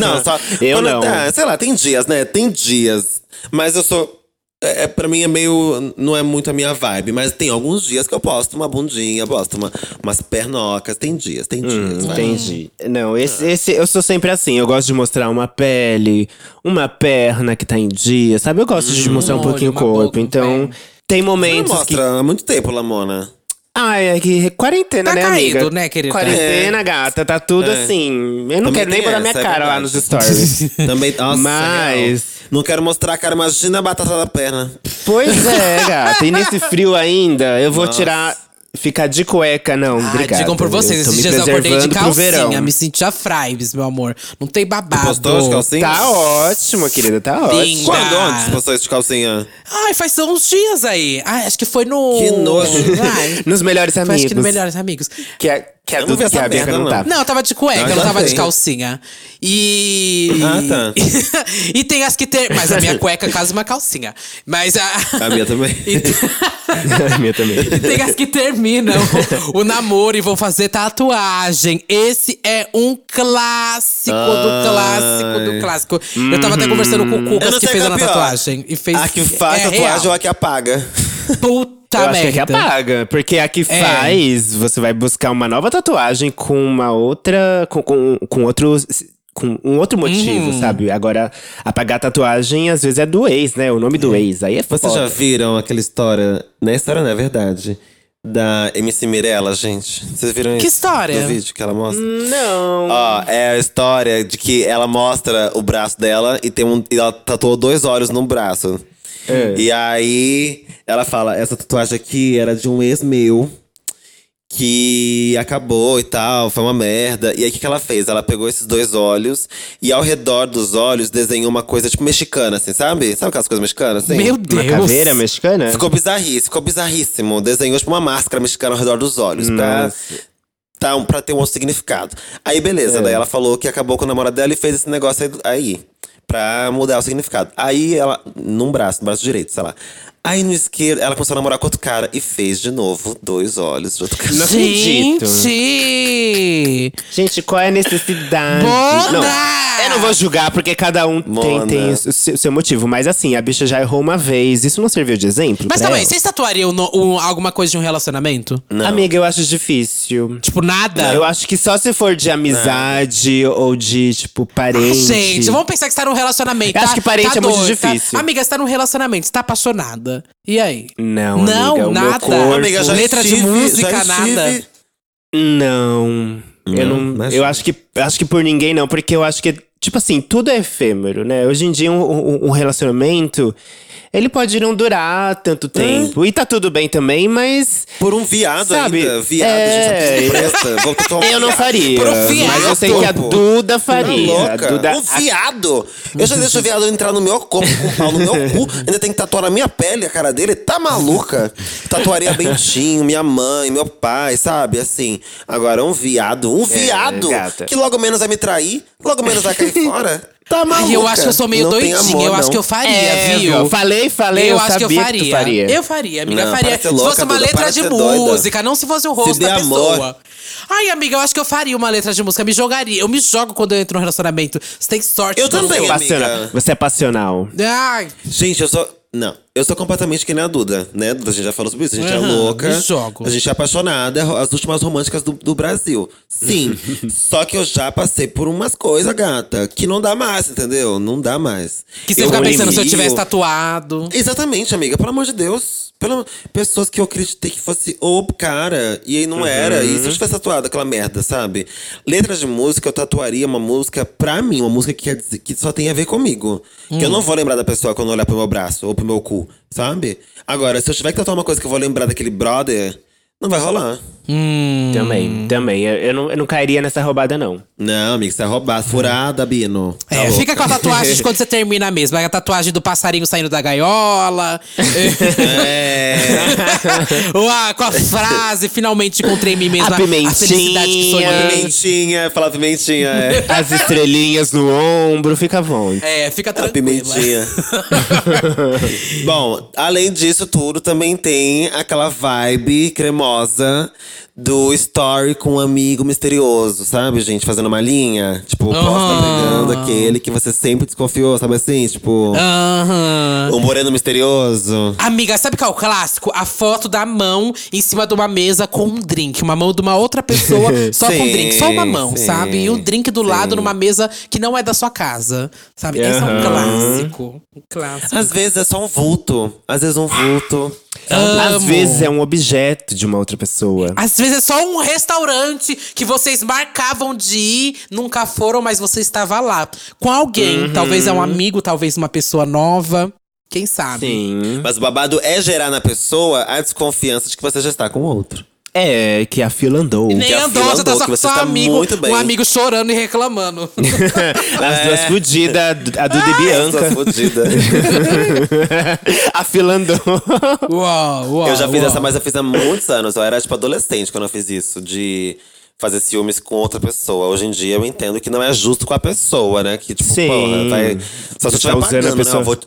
Não, só. Eu quando- não. ah, sei lá, tem dias, né? Tem dias. Mas eu sou. É, é, pra mim é meio. Não é muito a minha vibe. Mas tem alguns dias que eu posto uma bundinha, posto uma, umas pernocas. Tem dias, tem dias. vai. Entendi. Não, esse, esse eu sou sempre assim. Eu gosto de mostrar uma pele, uma perna que tá em dia, sabe? Eu gosto de mostrar um pouquinho o corpo. boca, então, pé. tem Não momentos que. mostra há muito tempo, Lamona. Ah, é que quarentena, Tá né, caído, amiga? né, querida? Quarentena, gata, tá tudo É. assim. Eu não Também quero nem botar minha é cara lá verdade. nos stories. Também. Nossa, Mas- real. Não quero mostrar a cara, imagina a batata da perna. pois é, gata. E nesse frio ainda, eu vou Nossa. tirar. Ficar de cueca, não. Ah, obrigado. digam por vocês, esses me dias eu acordei de calcinha, me sentia fribes, meu amor. Não tem babado. Postou de calcinha? Tá ótimo, querida, tá ótimo. Linda. Quando? Onde você postou de calcinha? Ai, faz uns dias aí. Ai, acho que foi no. Que nojo. Ai, Nos melhores amigos. acho que no Melhores Amigos. Que é Que a, Eu não que a Bianca merda, não não. tá. Não, eu tava de cueca, Ah, eu não tava de calcinha. E. Ah, tá. e tem as que ter. Mas a minha cueca caso uma calcinha. Mas a. A minha também. E A minha também. Tem as que terminam o, o namoro e vão fazer tatuagem. Esse é um clássico do clássico do clássico. Eu tava até conversando com o Cucas que fez a é tatuagem. E fez, A que faz é tatuagem real. ou a que apaga? Puta Eu acho que é que merda. apaga. Porque a que É. faz, você vai buscar uma nova tatuagem com uma outra. com, com, com outro. Com um outro motivo, Uhum. sabe? Agora, apagar a tatuagem, às vezes, é do ex, né? O nome do ex. Aí é Vocês foda. já viram aquela história? Não é história, não é verdade. Da MC Mirella, gente. Vocês viram Que isso? história? No vídeo que ela mostra? Não. Ó, é a história de que ela mostra o braço dela e tem um. E ela tatuou dois olhos no braço. É. E aí ela fala: essa tatuagem aqui era de um ex meu que acabou e tal, foi uma merda. E aí o que, que ela fez? Ela pegou esses dois olhos e ao redor dos olhos desenhou uma coisa tipo mexicana, assim, sabe? Sabe aquelas coisas mexicanas? Assim? Meu Uma Deus. caveira mexicana? Ficou bizarríssimo, ficou bizarríssimo. Desenhou tipo uma máscara mexicana ao redor dos olhos. Pra, tá, um- pra ter um outro significado. Aí, beleza. Daí ela falou que acabou com o namorado dela e fez esse negócio aí. aí pra mudar o significado. Aí ela, num braço, no braço direito, sei lá. Aí no esquerdo, ela começou a namorar com outro cara e fez de novo dois olhos de outro cara. Não acredito. Gente! Gente, qual é a necessidade? Mona! Não, eu não vou julgar, porque cada um tem, Mona. tem o seu, o seu motivo. Mas assim, a bicha já errou uma vez. Isso não serviu de exemplo? Mas pra calma aí, ela? vocês tatuariam no- um- alguma coisa de um relacionamento? Não. Amiga, eu acho difícil. Tipo, nada? Eu acho que só se for de amizade ou de, tipo, parente. Gente, vamos pensar que você tá num relacionamento. Eu tá- acho que parente tá é muito doido, tá- difícil. Amiga, você tá num relacionamento, você tá apaixonada. E aí? Não, Não, amiga, o meu nada. corpo- Amiga, já Letra de estive- música, já nada. Não. eu Não, imagina. Eu acho que, acho que por ninguém não, porque eu acho que, tipo assim, tudo é efêmero, né? Hoje em dia, um, um- um relacionamento. Ele pode não durar tanto tempo. E tá tudo bem também, mas. Por um viado Sabe, ainda. Viado, é, gente, presta? Vou um Eu não faria. Por um viado. Mas eu sei que a. Duda Tá faria. A louca? Duda, Um viado! Eu já deixo o viado entrar no meu corpo com pau no meu cu. Ainda tem que tatuar na minha pele a cara dele. Tá maluca? Tatuaria Bentinho, minha mãe, meu pai, sabe? Assim. Agora, um viado. Um viado! gata. Que logo menos vai me trair, logo menos vai cair fora. Tá maluca? Ai, eu acho que eu sou meio Não doidinha. amor, eu acho que eu faria, É, viu? eu falei, falei, eu, acho que eu faria. tu faria. Eu faria, amiga. Não, faria. se louca, fosse uma Duda, letra de ser doida. música, não se fosse o rosto da amor. pessoa. Ai, amiga, eu acho que eu faria uma letra de música. Me jogaria. Eu me jogo quando eu entro no relacionamento. Você tem sorte. Eu não também, ter. amiga. Você é passional. Ai, Gente, eu sou. Não, eu sou completamente que nem a Duda, né? A gente já falou sobre isso. A gente é Aham, louca. jogo. A gente é apaixonada, é as últimas românticas do, do Brasil. Sim. Só que eu já passei por umas coisas, gata, que não dá mais, entendeu? Não dá mais. que você fica pensando se eu tivesse tatuado. Exatamente, amiga. Pelo amor de Deus. Pelo... Pessoas que eu acreditei que fosse o cara. E aí não era. E se eu tivesse tatuado aquela merda, sabe? Letras de música, eu tatuaria uma música pra mim. Uma música que, quer dizer, que só tem a ver comigo. Que eu não vou lembrar da pessoa quando olhar pro meu braço ou pro meu cu, sabe? Agora, se eu tiver que tatuar uma coisa que eu vou lembrar daquele brother, não vai rolar. Hum. Também, também. Eu, eu não, eu não cairia nessa roubada, não. Não, amigo, você é roubado. Furada, Bino. Tá É, louca. fica com a tatuagem de quando você termina mesmo. A tatuagem do passarinho saindo da gaiola. É. A- com a frase, finalmente encontrei em mim mesma. A pimentinha. felicidade que sonhei. Pimentinha, fala pimentinha, é. As estrelinhas no ombro, fica bom. É, fica A tranquila. pimentinha. Bom, além disso tudo, também tem aquela vibe cremosa do story com um amigo misterioso, sabe, gente? Fazendo uma linha. Tipo, posta Aham. pegando aquele que você sempre desconfiou, sabe assim? Tipo, Aham. um moreno misterioso. Amiga, sabe qual é o clássico? A foto da mão em cima de uma mesa com um drink. Uma mão de uma outra pessoa só com Sim, drink. Só uma mão, sim, sabe? E um drink do lado numa mesa que não é da sua casa. Sabe? Esse é um Aham. clássico. Um clássico. Às vezes é só um vulto. Às vezes um vulto. Às Amo. vezes é um objeto de uma outra pessoa. Às vezes é só um restaurante que vocês marcavam de ir, nunca foram, mas você estava lá. Com alguém. Talvez é um amigo, talvez uma pessoa nova. Quem sabe? Sim. Mas o babado é gerar na pessoa a desconfiança de que você já está com outro. É, que a fila andou. Nem Que a andou, fila você tá só que você tá amigo, muito bem. um amigo chorando e reclamando. As duas fudidas, a Duda e Bianca. Sua fodida. a fila andou. uau, uau. Eu já fiz uau. essa, mas eu fiz há muitos anos. Eu era, tipo, adolescente quando eu fiz isso. De fazer ciúmes com outra pessoa. Hoje em dia eu entendo que não é justo com a pessoa, né? Que, tipo, Sim. porra, vai. Só se Você você tá estiver usando a pagando, né? pessoa- Eu vou,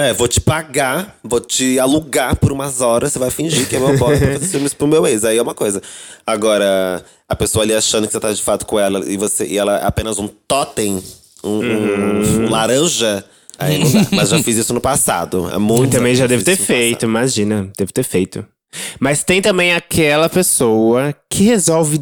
é, vou te pagar, vou te alugar por umas horas, você vai fingir que é meu boy pra fazer ciúmes pro meu ex. Aí é uma coisa. Agora, a pessoa ali achando que você tá de fato com ela e, você, e ela é apenas um totem, um, um- um laranja. Aí não dá. Mas já fiz isso no passado. Há muito Também já deve ter feito, imagina. Deve ter feito. Mas tem também aquela pessoa que resolve.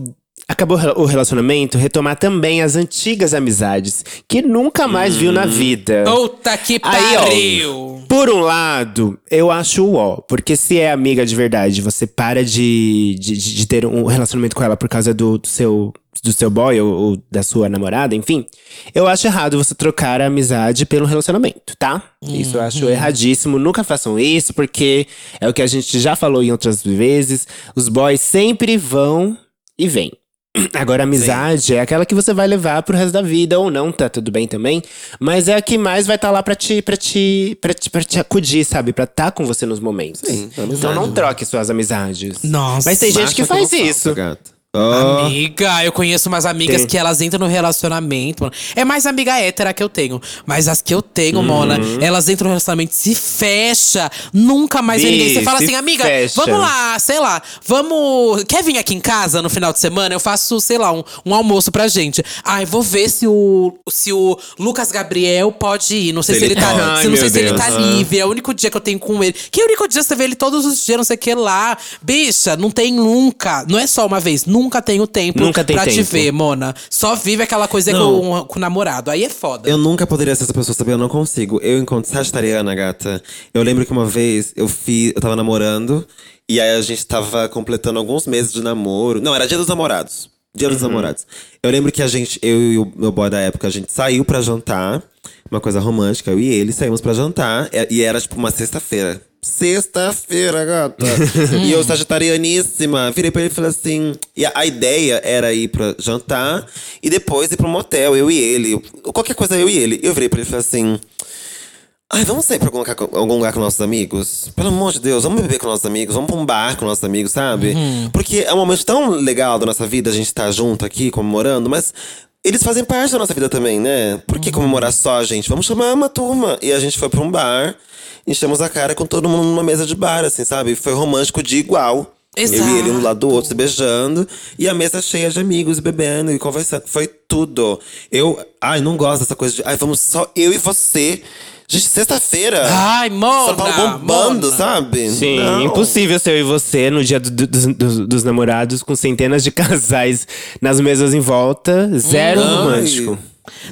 Acabou o relacionamento, retomar também as antigas amizades que nunca mais viu na vida. Puta que Aí, ó, pariu! Por um lado, eu acho o ó. Porque se é amiga de verdade, você para de, de, de- ter um relacionamento com ela por causa do, do seu, do seu boy ou, ou da sua namorada, enfim. Eu acho errado você trocar a amizade pelo relacionamento, tá? Isso eu acho erradíssimo. Nunca façam isso, porque é o que a gente já falou em outras vezes. Os boys sempre vão e vêm. Agora, a amizade é aquela que você vai levar pro resto da vida, ou não, tá tudo bem também. Mas é a que mais vai estar lá pra te, pra, te, pra, te, pra te acudir, sabe? Pra estar com você nos momentos. Sim, então amizade. não troque suas amizades. Nossa. Mas tem gente que faz falta, isso. gata. Oh. Amiga, eu conheço umas amigas Tem. que elas entram no relacionamento. mano. É mais amiga hétera que eu tenho. Mas as que eu tenho, Mona, elas entram no relacionamento, se fecha, nunca mais Bi, ninguém. Você fala assim, amiga, fecha. vamos lá, sei lá, vamos. Quer vir aqui em casa no final de semana? Eu faço, sei lá, um, um almoço pra gente. Ai, vou ver se o, se o Lucas Gabriel pode ir. Não sei se, Se ele, ele tá. pode. se, não Ai, sei meu se ele Deus. tá livre. É o único dia que eu tenho com ele. Que único dia você vê ele todos os dias, não sei o que lá. Bicha, não tem nunca. Não é só uma vez, nunca tenho tempo Nunca tem pra te tempo. ver, Mona. Só vive aquela coisa Não. com, com o namorado. Aí é foda. Eu nunca poderia ser essa pessoa, sabe? Eu não consigo. Eu, enquanto sagitariana, gata, eu lembro que uma vez eu fiz. Eu tava namorando, e aí a gente tava completando alguns meses de namoro. Não, era dia dos namorados. Dia dos namorados. Eu lembro que a gente, eu e o meu boy da época, a gente saiu pra jantar. Uma coisa romântica, eu e ele saímos pra jantar. e- E era tipo uma sexta-feira. Sexta-feira, gata. e eu, sagitarianíssima, virei pra ele e falei assim. E a, a ideia era ir pra jantar e depois ir pra um motel, eu e ele. Qualquer coisa, eu e ele. Eu virei pra ele e falei assim. Ai, vamos sair pra algum lugar, com- algum lugar com nossos amigos? Pelo amor de Deus, vamos beber com nossos amigos, vamos pra um bar com nossos amigos, sabe? Porque é um momento tão legal da nossa vida, a gente tá junto aqui, comemorando, mas eles fazem parte da nossa vida também, né? Por que comemorar só, gente? Vamos chamar uma turma. E a gente foi pra um bar, enchemos a cara com todo mundo numa mesa de bar, assim, sabe? Foi romântico de igual. Eu e ele um do lado do outro se beijando. E a mesa cheia de amigos, bebendo e conversando. Foi tudo. Eu, ai, não gosto dessa coisa de. Ai, vamos só eu e você. Gente, sexta-feira. Ai, Mona, São Paulo bombando, Mona. sabe? Sim, Não. impossível ser eu e você no dia do- do- dos, dos- dos namorados, com centenas de casais nas mesas em volta, zero Ai. romântico.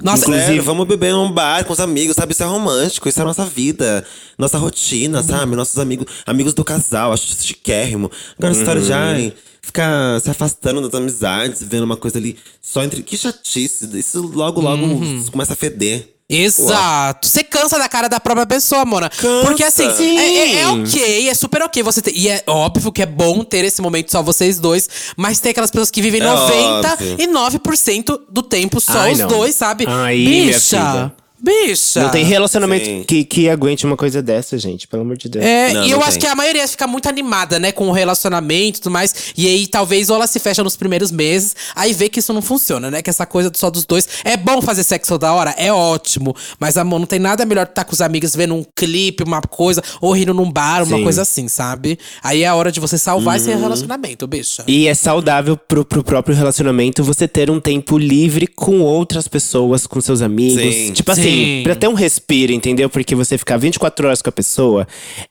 Nossa, Sério, vamos beber num bar com os amigos, sabe? Isso é romântico, isso é a nossa vida, nossa rotina, sabe? Nossos amigos, amigos do casal, acho isso chiquérrimo. Agora, essa história de, ai, ficar se afastando das amizades, vendo uma coisa ali só entre. Que chatice, isso logo, logo começa a feder. Exato. Você cansa da cara da própria pessoa, Mona. Porque assim, Sim. é, é- é ok, é super ok você ter. E é óbvio que é bom ter esse momento só vocês dois. Mas tem aquelas pessoas que vivem É 99% do tempo só Ai, os não. dois, sabe? Minha Bicha. Bicha. Não tem relacionamento Sim. que, que aguente uma coisa dessa, gente, pelo amor de Deus. É, Não, e eu acho tem. que a maioria fica muito animada, né, com o relacionamento e tudo mais. E aí, talvez, ou ela se fecha nos primeiros meses, aí vê que isso não funciona, né? Que essa coisa só dos dois. É bom fazer sexo toda hora? É ótimo. Mas, amor, não tem nada melhor que estar com os amigos vendo um clipe, uma coisa, ou rindo num bar, uma Sim. coisa assim, sabe? Aí é a hora de você salvar esse relacionamento, bicha. E é saudável pro, pro próprio relacionamento você ter um tempo livre com outras pessoas, com seus amigos. Sim. Tipo Sim. Assim, pra ter um respiro, entendeu? Porque você ficar 24 horas com a pessoa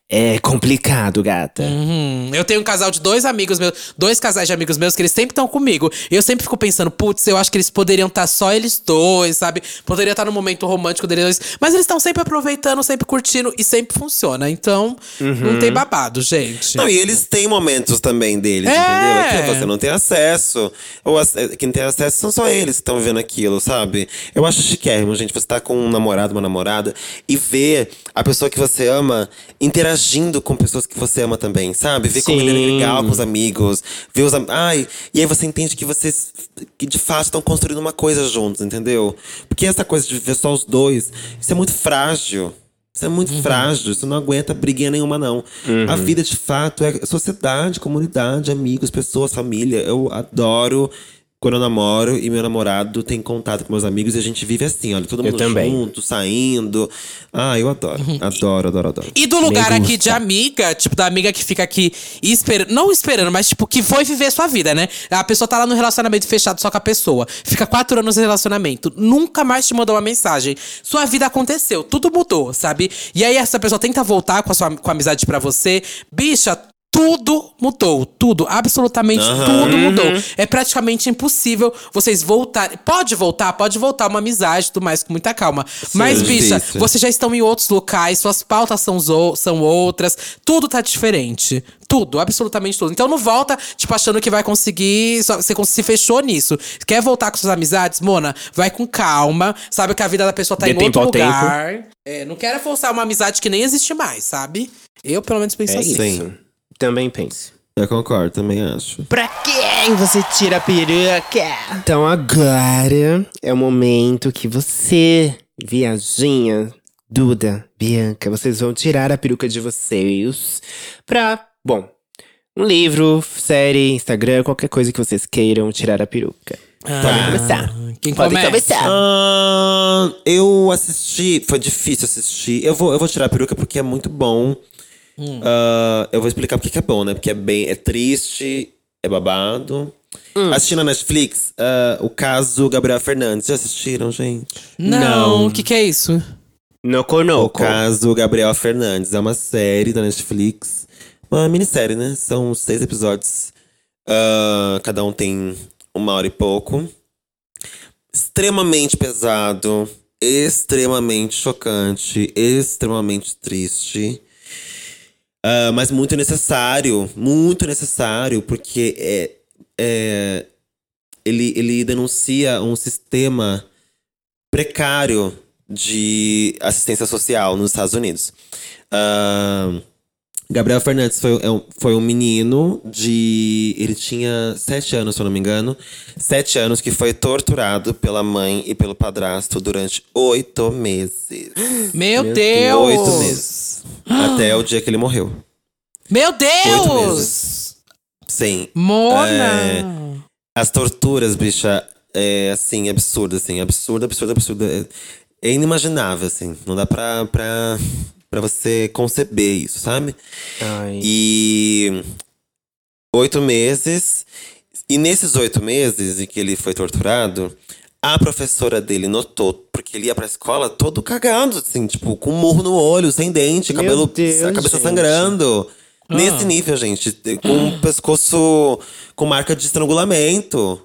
é complicado, gata. Hum, eu tenho um casal de dois amigos meus, dois casais de amigos meus que eles sempre estão comigo. E eu sempre fico pensando, putz, eu acho que eles poderiam estar só eles dois, sabe? Poderia estar no momento romântico deles dois. Mas eles estão sempre aproveitando, sempre curtindo e sempre funciona. Então, não tem babado, gente. Não, e eles têm momentos também deles, É. entendeu? É que você não tem acesso. Ou ac- é, quem tem acesso são só eles que estão vendo aquilo, sabe? Eu acho chiquérrimo, gente, você tá com um namorado, uma namorada, e ver a pessoa que você ama interagindo com pessoas que você ama também, sabe? Ver como ele é legal com os amigos, ver os am- Ai, e aí você entende que vocês que de fato estão construindo uma coisa juntos, entendeu? Porque essa coisa de ver só os dois, isso é muito frágil. Isso é muito frágil, isso não aguenta briguinha nenhuma, não. A vida, de fato, é sociedade, comunidade, amigos, pessoas, família. Eu adoro quando eu namoro e meu namorado tem contato com meus amigos e a gente vive assim, olha, todo mundo também. junto, saindo. Ah, eu adoro. Adoro, adoro, adoro. E do lugar Me aqui gusta. de amiga, tipo, da amiga que fica aqui esperando. Não esperando, mas tipo, que foi viver sua vida, né? A pessoa tá lá no relacionamento fechado só com a pessoa. Fica quatro anos no relacionamento. Nunca mais te mandou uma mensagem. Sua vida aconteceu, tudo mudou, sabe? E aí essa pessoa tenta voltar com a sua com a amizade pra você. Bicha. Tudo mudou, tudo, absolutamente tudo mudou. É praticamente impossível vocês voltarem. Pode voltar, pode voltar uma amizade, e tudo mais, com muita calma. Mas, bicha, difícil. vocês já estão em outros locais, suas pautas são, são outras, tudo tá diferente. Tudo, absolutamente tudo. Então não volta, tipo, achando que vai conseguir. só- Você se fechou nisso. Quer voltar com suas amizades, Mona? Vai com calma. Sabe que a vida da pessoa tá Dê em tempo outro lugar. É, não quero forçar uma amizade que nem existe mais, sabe? Eu, pelo menos, penso É assim. isso. Sim. Também penso. Eu concordo, também acho. Pra quem você tira a peruca? Então agora é o momento que você, viajinha, Duda, Bianca, vocês vão tirar a peruca de vocês pra, bom, um livro, série, Instagram, qualquer coisa que vocês queiram tirar a peruca. Podem começar. Quem Podem começa? começar. Ah, eu assisti, foi difícil assistir. Eu vou, eu vou tirar a peruca porque é muito bom. Ah, eu vou explicar porque que é bom, né? Porque é bem, é triste, é babado. Assisti na Netflix ah, o caso Gabriel Fernandes. Já assistiram, gente? Não, o que, que é isso? No O Conoco. caso Gabriel Fernandes é uma série da Netflix. Uma minissérie, né? São seis episódios. Ah, cada um tem uma hora e pouco. Extremamente pesado. Extremamente chocante. Extremamente triste. Ah, mas muito necessário. Muito necessário. Porque é, é, ele, ele denuncia um sistema precário de assistência social nos Estados Unidos. Ah, Gabriel Fernandes foi, é um- foi um menino de. Ele tinha sete anos, se eu não me engano. Sete anos que foi torturado pela mãe e pelo padrasto durante oito meses. Meu, Meu Deus! Oito meses. Até o dia que ele morreu. Meu Oito Deus! meses. Sim. Mona! É, As torturas, bicha, é assim, absurdo, assim, absurdo, absurdo, absurdo. É, é inimaginável, assim. Não dá pra, pra, pra você conceber isso, sabe? Ai. E oito meses. E nesses oito meses em que ele foi torturado, a professora dele notou, porque ele ia pra escola todo cagado, assim, tipo, com um murro no olho, sem dente, Meu cabelo, Deus, a cabeça gente. sangrando. Ah. Nesse nível, gente, com o pescoço com marca de estrangulamento.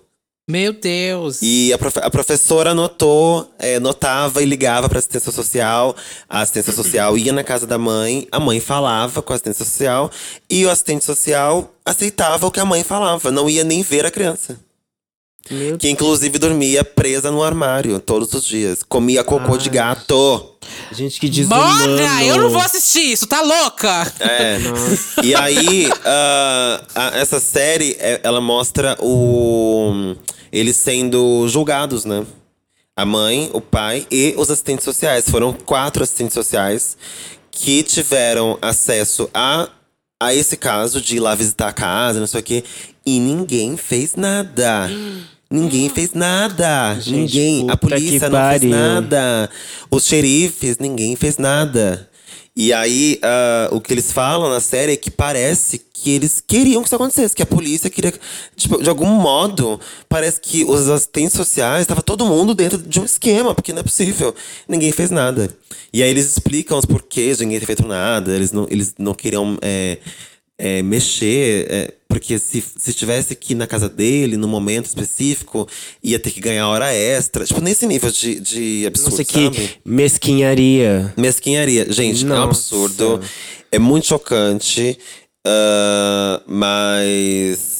Meu Deus! E a, a professora notou, é, notava e ligava para assistência social. A assistência social ia na casa da mãe, a mãe falava com a assistência social e o assistente social aceitava o que a mãe falava, não ia nem ver a criança. Meu Que inclusive dormia presa no armário todos os dias. Comia cocô de gato. Gente, que desumano. Mona, eu não vou assistir isso, tá louca? É. E aí, ah, a- essa série, é- ela mostra o eles sendo julgados, né? A mãe, o pai e os assistentes sociais. Foram quatro assistentes sociais que tiveram acesso a, a esse caso de ir lá visitar a casa, não sei o quê. E ninguém fez nada. Ninguém fez nada. Gente, ninguém. A polícia não fez pariu. nada. Os xerifes, ninguém fez nada. E aí, ah, o que eles falam na série é que parece que eles queriam que isso acontecesse, que a polícia queria. Tipo, de algum modo, parece que os assistentes sociais, estava todo mundo dentro de um esquema, porque não é possível. Ninguém fez nada. E aí eles explicam os porquês de ninguém ter feito nada, eles não, eles não queriam. é, é, mexer, é, porque se, se estivesse aqui na casa dele, num momento específico, ia ter que ganhar hora extra. Tipo, nesse nível de, de absurdo, Nossa, que sabe? mesquinharia. Mesquinharia. Gente, é um Nossa. absurdo. É muito chocante. ah, mas.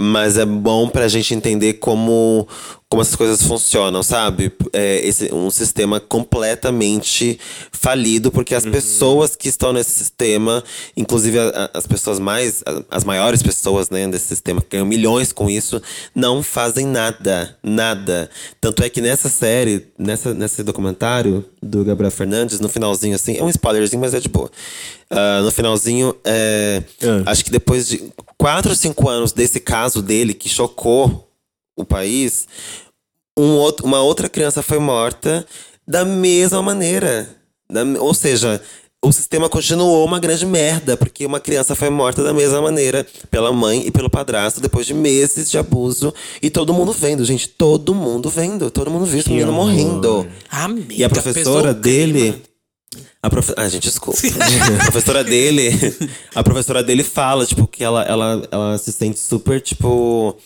Mas é bom pra gente entender como, como essas coisas funcionam, sabe? É esse, um sistema completamente falido, porque as pessoas que estão nesse sistema, inclusive a- a- as pessoas mais. a- as maiores pessoas né, desse sistema, que ganham milhões com isso, não fazem nada. Nada. Tanto é que nessa série, nessa, nesse documentário do Gabriel Fernandes, no finalzinho, assim, é um spoilerzinho, mas é de boa. Ah, no finalzinho, é, Ah. acho que depois de quatro ou cinco anos desse caso dele, que chocou o país, um outro, uma outra criança foi morta da mesma maneira. Da, ou seja, o sistema continuou uma grande merda, porque uma criança foi morta da mesma maneira pela mãe e pelo padrasto depois de meses de abuso. E todo mundo vendo, gente. Todo mundo vendo. Todo mundo viu esse menino morrendo. Amiga, E a professora o dele. A profe... Ah, gente, desculpa. a professora dele. A professora dele fala, tipo, que ela, ela, ela se sente super, tipo.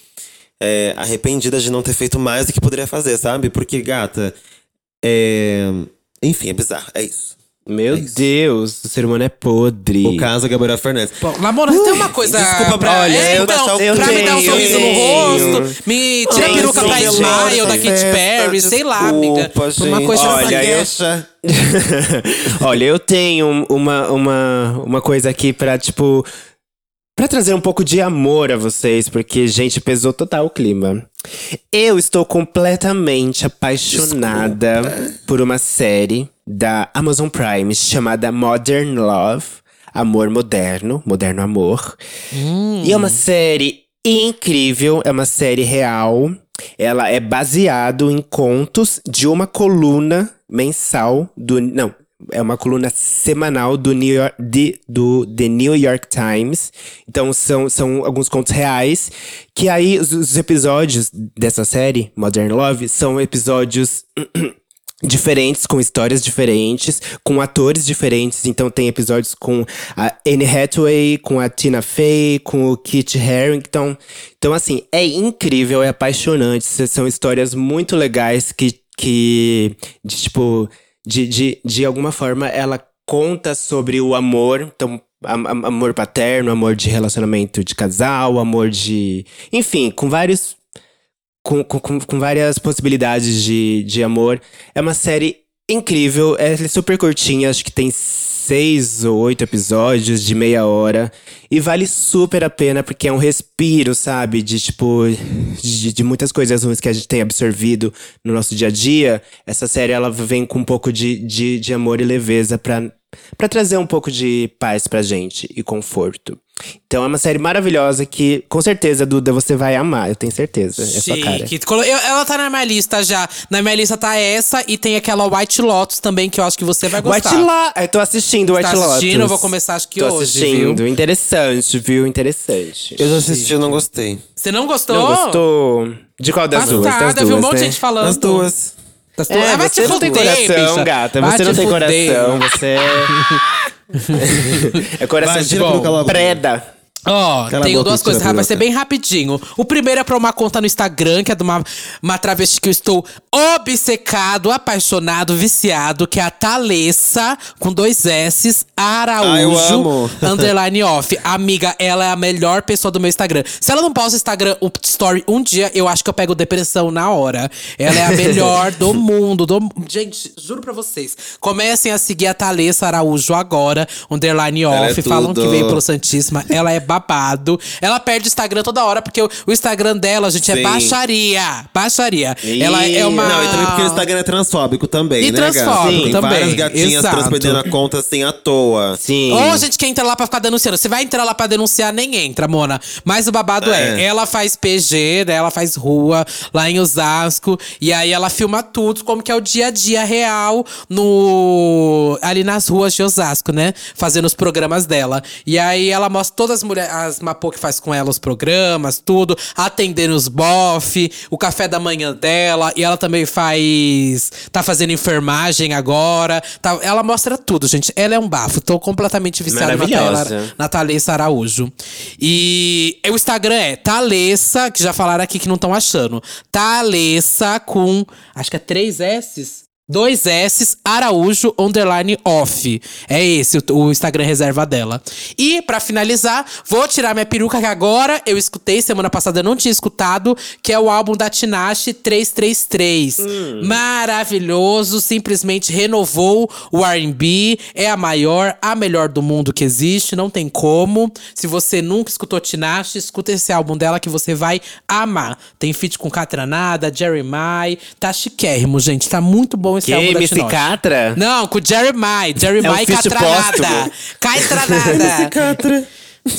É, arrependida de não ter feito mais do que poderia fazer, sabe? Porque, gata. É... Enfim, é bizarro. É isso. Meu É isso. Deus, o ser humano é podre. O caso Gabriel Fernandes. Bom, Lamona, você tem uma coisa desculpa, pra, olha, é, eu então, deixar o- pra eu me dar um tenho, sorriso eu no tenho. rosto, me tira a peruca pra Smile, da Katy Perry, sei lá, amiga. desculpa, Uma gente. coisa Olha, assim. eu- deixa. Olha, eu tenho uma, uma, uma coisa aqui pra, tipo. Pra trazer um pouco de amor a vocês, porque, gente, pesou total o clima. Eu estou completamente apaixonada por uma série da Amazon Prime chamada Modern Love. Amor moderno, moderno amor. E é uma série incrível, é uma série real. Ela é baseado em contos de uma coluna mensal do não, é uma coluna semanal do New York, de- do The New York Times. Então são, são alguns contos reais que aí os, os episódios dessa série Modern Love são episódios diferentes, com histórias diferentes, com atores diferentes. Então tem episódios com a Anne Hathaway, com a Tina Fey, com o Kit Harington. Então, assim, é incrível, é apaixonante. São histórias muito legais que, que de, tipo, de, de, de alguma forma, ela conta sobre o amor. Então, am- am- amor paterno, amor de relacionamento de casal, amor de. Enfim, com vários com, com- com várias possibilidades de, de amor. É uma série incrível, é super curtinha, acho que tem seis ou oito episódios de meia hora. E vale super a pena, porque é um respiro, sabe? De tipo, de, de muitas coisas ruins que a gente tem absorvido no nosso dia a dia. Essa série, ela vem com um pouco de, de, de amor e leveza pra, pra trazer um pouco de paz pra gente e conforto. Então é uma série maravilhosa que, com certeza, Duda, você vai amar, eu tenho certeza. É sua cara. Eu- ela tá na minha lista já. Na minha lista tá essa e tem aquela White Lotus também, que eu acho que você vai gostar. White Lotus. Eu tô assistindo White Tá Lotus. assistindo? Eu vou começar, acho que tô hoje, assistindo. viu? Interessante, viu? Interessante. Eu já assisti, eu não gostei. Você não gostou? Não gostou? De qual das duas? Das duas, viu um monte de né? gente falando. As duas. Das duas. É, Ah, vai você te não tem coração, bicha. gata. Vai Você não te tem fuder. coração. Você é. coração Vai, de logo. preda. Ó, a tenho duas coisas, vai ser bem rapidinho. O primeiro é pra uma conta no Instagram, que é de uma, uma travesti que eu estou obcecado, apaixonado, viciado, que é a Thalessa, com dois S, Araújo, Ah, eu amo. underline off. Amiga, ela é a melhor pessoa do meu Instagram. Se ela não posta Instagram um story um dia, eu acho que eu pego depressão na hora. Ela é a melhor do mundo. Do... Gente, juro pra vocês. Comecem a seguir a Thalessa Araújo agora, underline Ela off. é Falam que veio pelo Santíssima. Ela é babado. Ela perde o Instagram toda hora, porque o, o Instagram dela, gente, é Sim. baixaria. Baixaria. Ih, Ela é uma. Não, e também porque o Instagram é transfóbico também, E né, transfóbico Tem também, várias gatinhas exato. a conta assim à toa. Sim. Ou gente que entra lá pra ficar denunciando. Você vai entrar lá pra denunciar, nem entra, Mona. Mas o babado é, É. ela faz PG, né? Ela faz rua lá em Osasco. E aí ela filma tudo, como que é o dia a dia real no ali nas ruas de Osasco, né? Fazendo os programas dela. E aí ela mostra todas as mulheres, as Mapô que faz com ela os programas, tudo, atendendo os bofe, o café da manhã dela. E ela também faz. tá fazendo enfermagem agora. Tá, ela mostra tudo, gente. Ela é um bafo. Tô completamente viciada na na Thalessa Araújo. E o Instagram é Thalessa, que já falaram aqui que não estão achando. Thalessa com. Acho que é três S's. Dois S, Araújo, underline off. É esse o, o Instagram reserva dela. E, pra finalizar, vou tirar minha peruca que agora eu escutei, semana passada eu não tinha escutado, que é o álbum da Tinashe 333. Maravilhoso, simplesmente renovou o R&B, é a maior, a melhor do mundo que existe, não tem como. Se você nunca escutou Tinashe, escuta esse álbum dela que você vai amar. Tem feat com Catranada, Jeremiah, tá chiquérrimo, gente, tá muito bom esse Que, álbum da MC. Catra? Não, com o Jeremiah. Jeremiah É um Catranada. Catranada. Catra.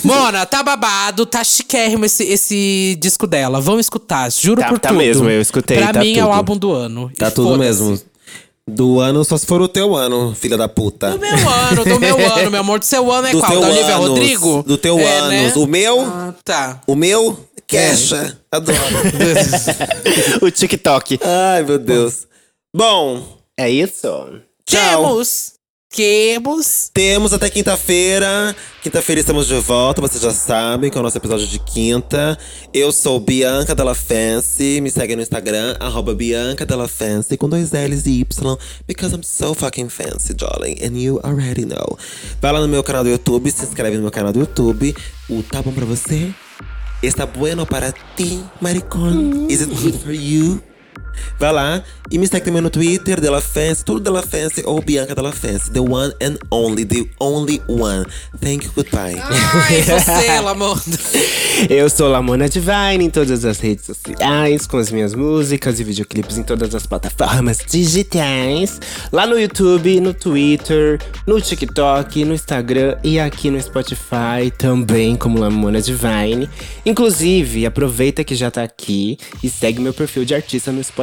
Mona, tá babado, tá chiquérrimo esse, esse disco dela. Vão escutar, juro Tá- por tá tudo. mesmo, eu escutei, Pra tá mim é o tudo. álbum do ano. Tá E tudo mesmo. Do ano, só se for o teu ano, filha da puta. Do meu ano, do meu ano, meu amor. Do seu ano é Do qual? Da Olivia anos, Rodrigo? Do teu é, anos. Né? O meu, Ah, tá. o meu, queixa. Adoro. o TikTok. Ai, meu Deus. Bom, É isso? tchau. Temos. Temos. Temos até quinta-feira. Quinta-feira estamos de volta, vocês já sabem, que é o nosso episódio de quinta. Eu sou Bianca Della Fancy. Me segue no Instagram, arroba Bianca Della Fancy, com dois L's e Y. Because I'm so fucking fancy, darling. And you already know. Vai lá no meu canal do YouTube, se inscreve no meu canal do YouTube. O Tá Bom Pra Você? Está bueno para ti, maricón? Is it good for you? Vai lá e me segue também no Twitter, Della Fancy, tudo Della Fancy ou Bianca Della Fancy. The one and only, the only one. Thank you, goodbye. Ai, você, Lamonda. Eu sou Lamona Divine em todas as redes sociais, com as minhas músicas e videoclipes em todas as plataformas digitais. Lá no YouTube, no Twitter, no TikTok, no Instagram e aqui no Spotify também, como Lamona Divine. Inclusive, aproveita que já tá aqui e segue meu perfil de artista no Spotify,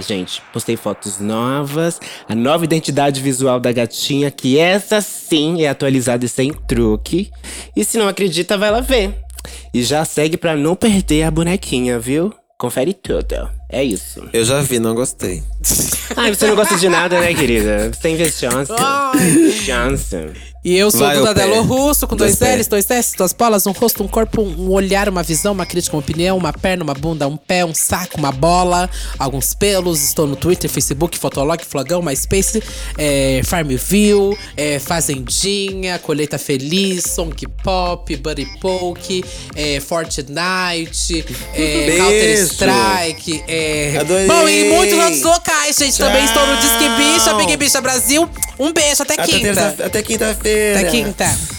gente. Postei fotos novas, a nova identidade visual da gatinha, que essa sim é atualizada e sem truque. E se não acredita, vai lá ver. E já segue pra não perder a bonequinha, viu? Confere tudo. É isso. Eu já vi, não gostei. Ai, você não gosta de nada, né, querida? Você tem vez chance. Chance. E eu sou Vai, o pé. Russo, com dois, Dois. L's, dois S, duas bolas, um rosto, um corpo, um olhar, uma visão, uma crítica, uma opinião, uma perna, uma bunda, um pé, um saco, uma bola, alguns pelos. Estou no Twitter, Facebook, Fotolog, Flogão, MySpace, é, Farmville, é, Fazendinha, Colheita Feliz, Song Pop, Buddy Poke, é, Fortnite, é, Beijo. Counter-Strike. É... Adorei. Bom, e muitos outros locais, gente. Também estou no Disque Tchau. Bicha, Big Bicha Brasil. Um beijo, até Até quinta. terça- Até quinta-feira. Até quinta.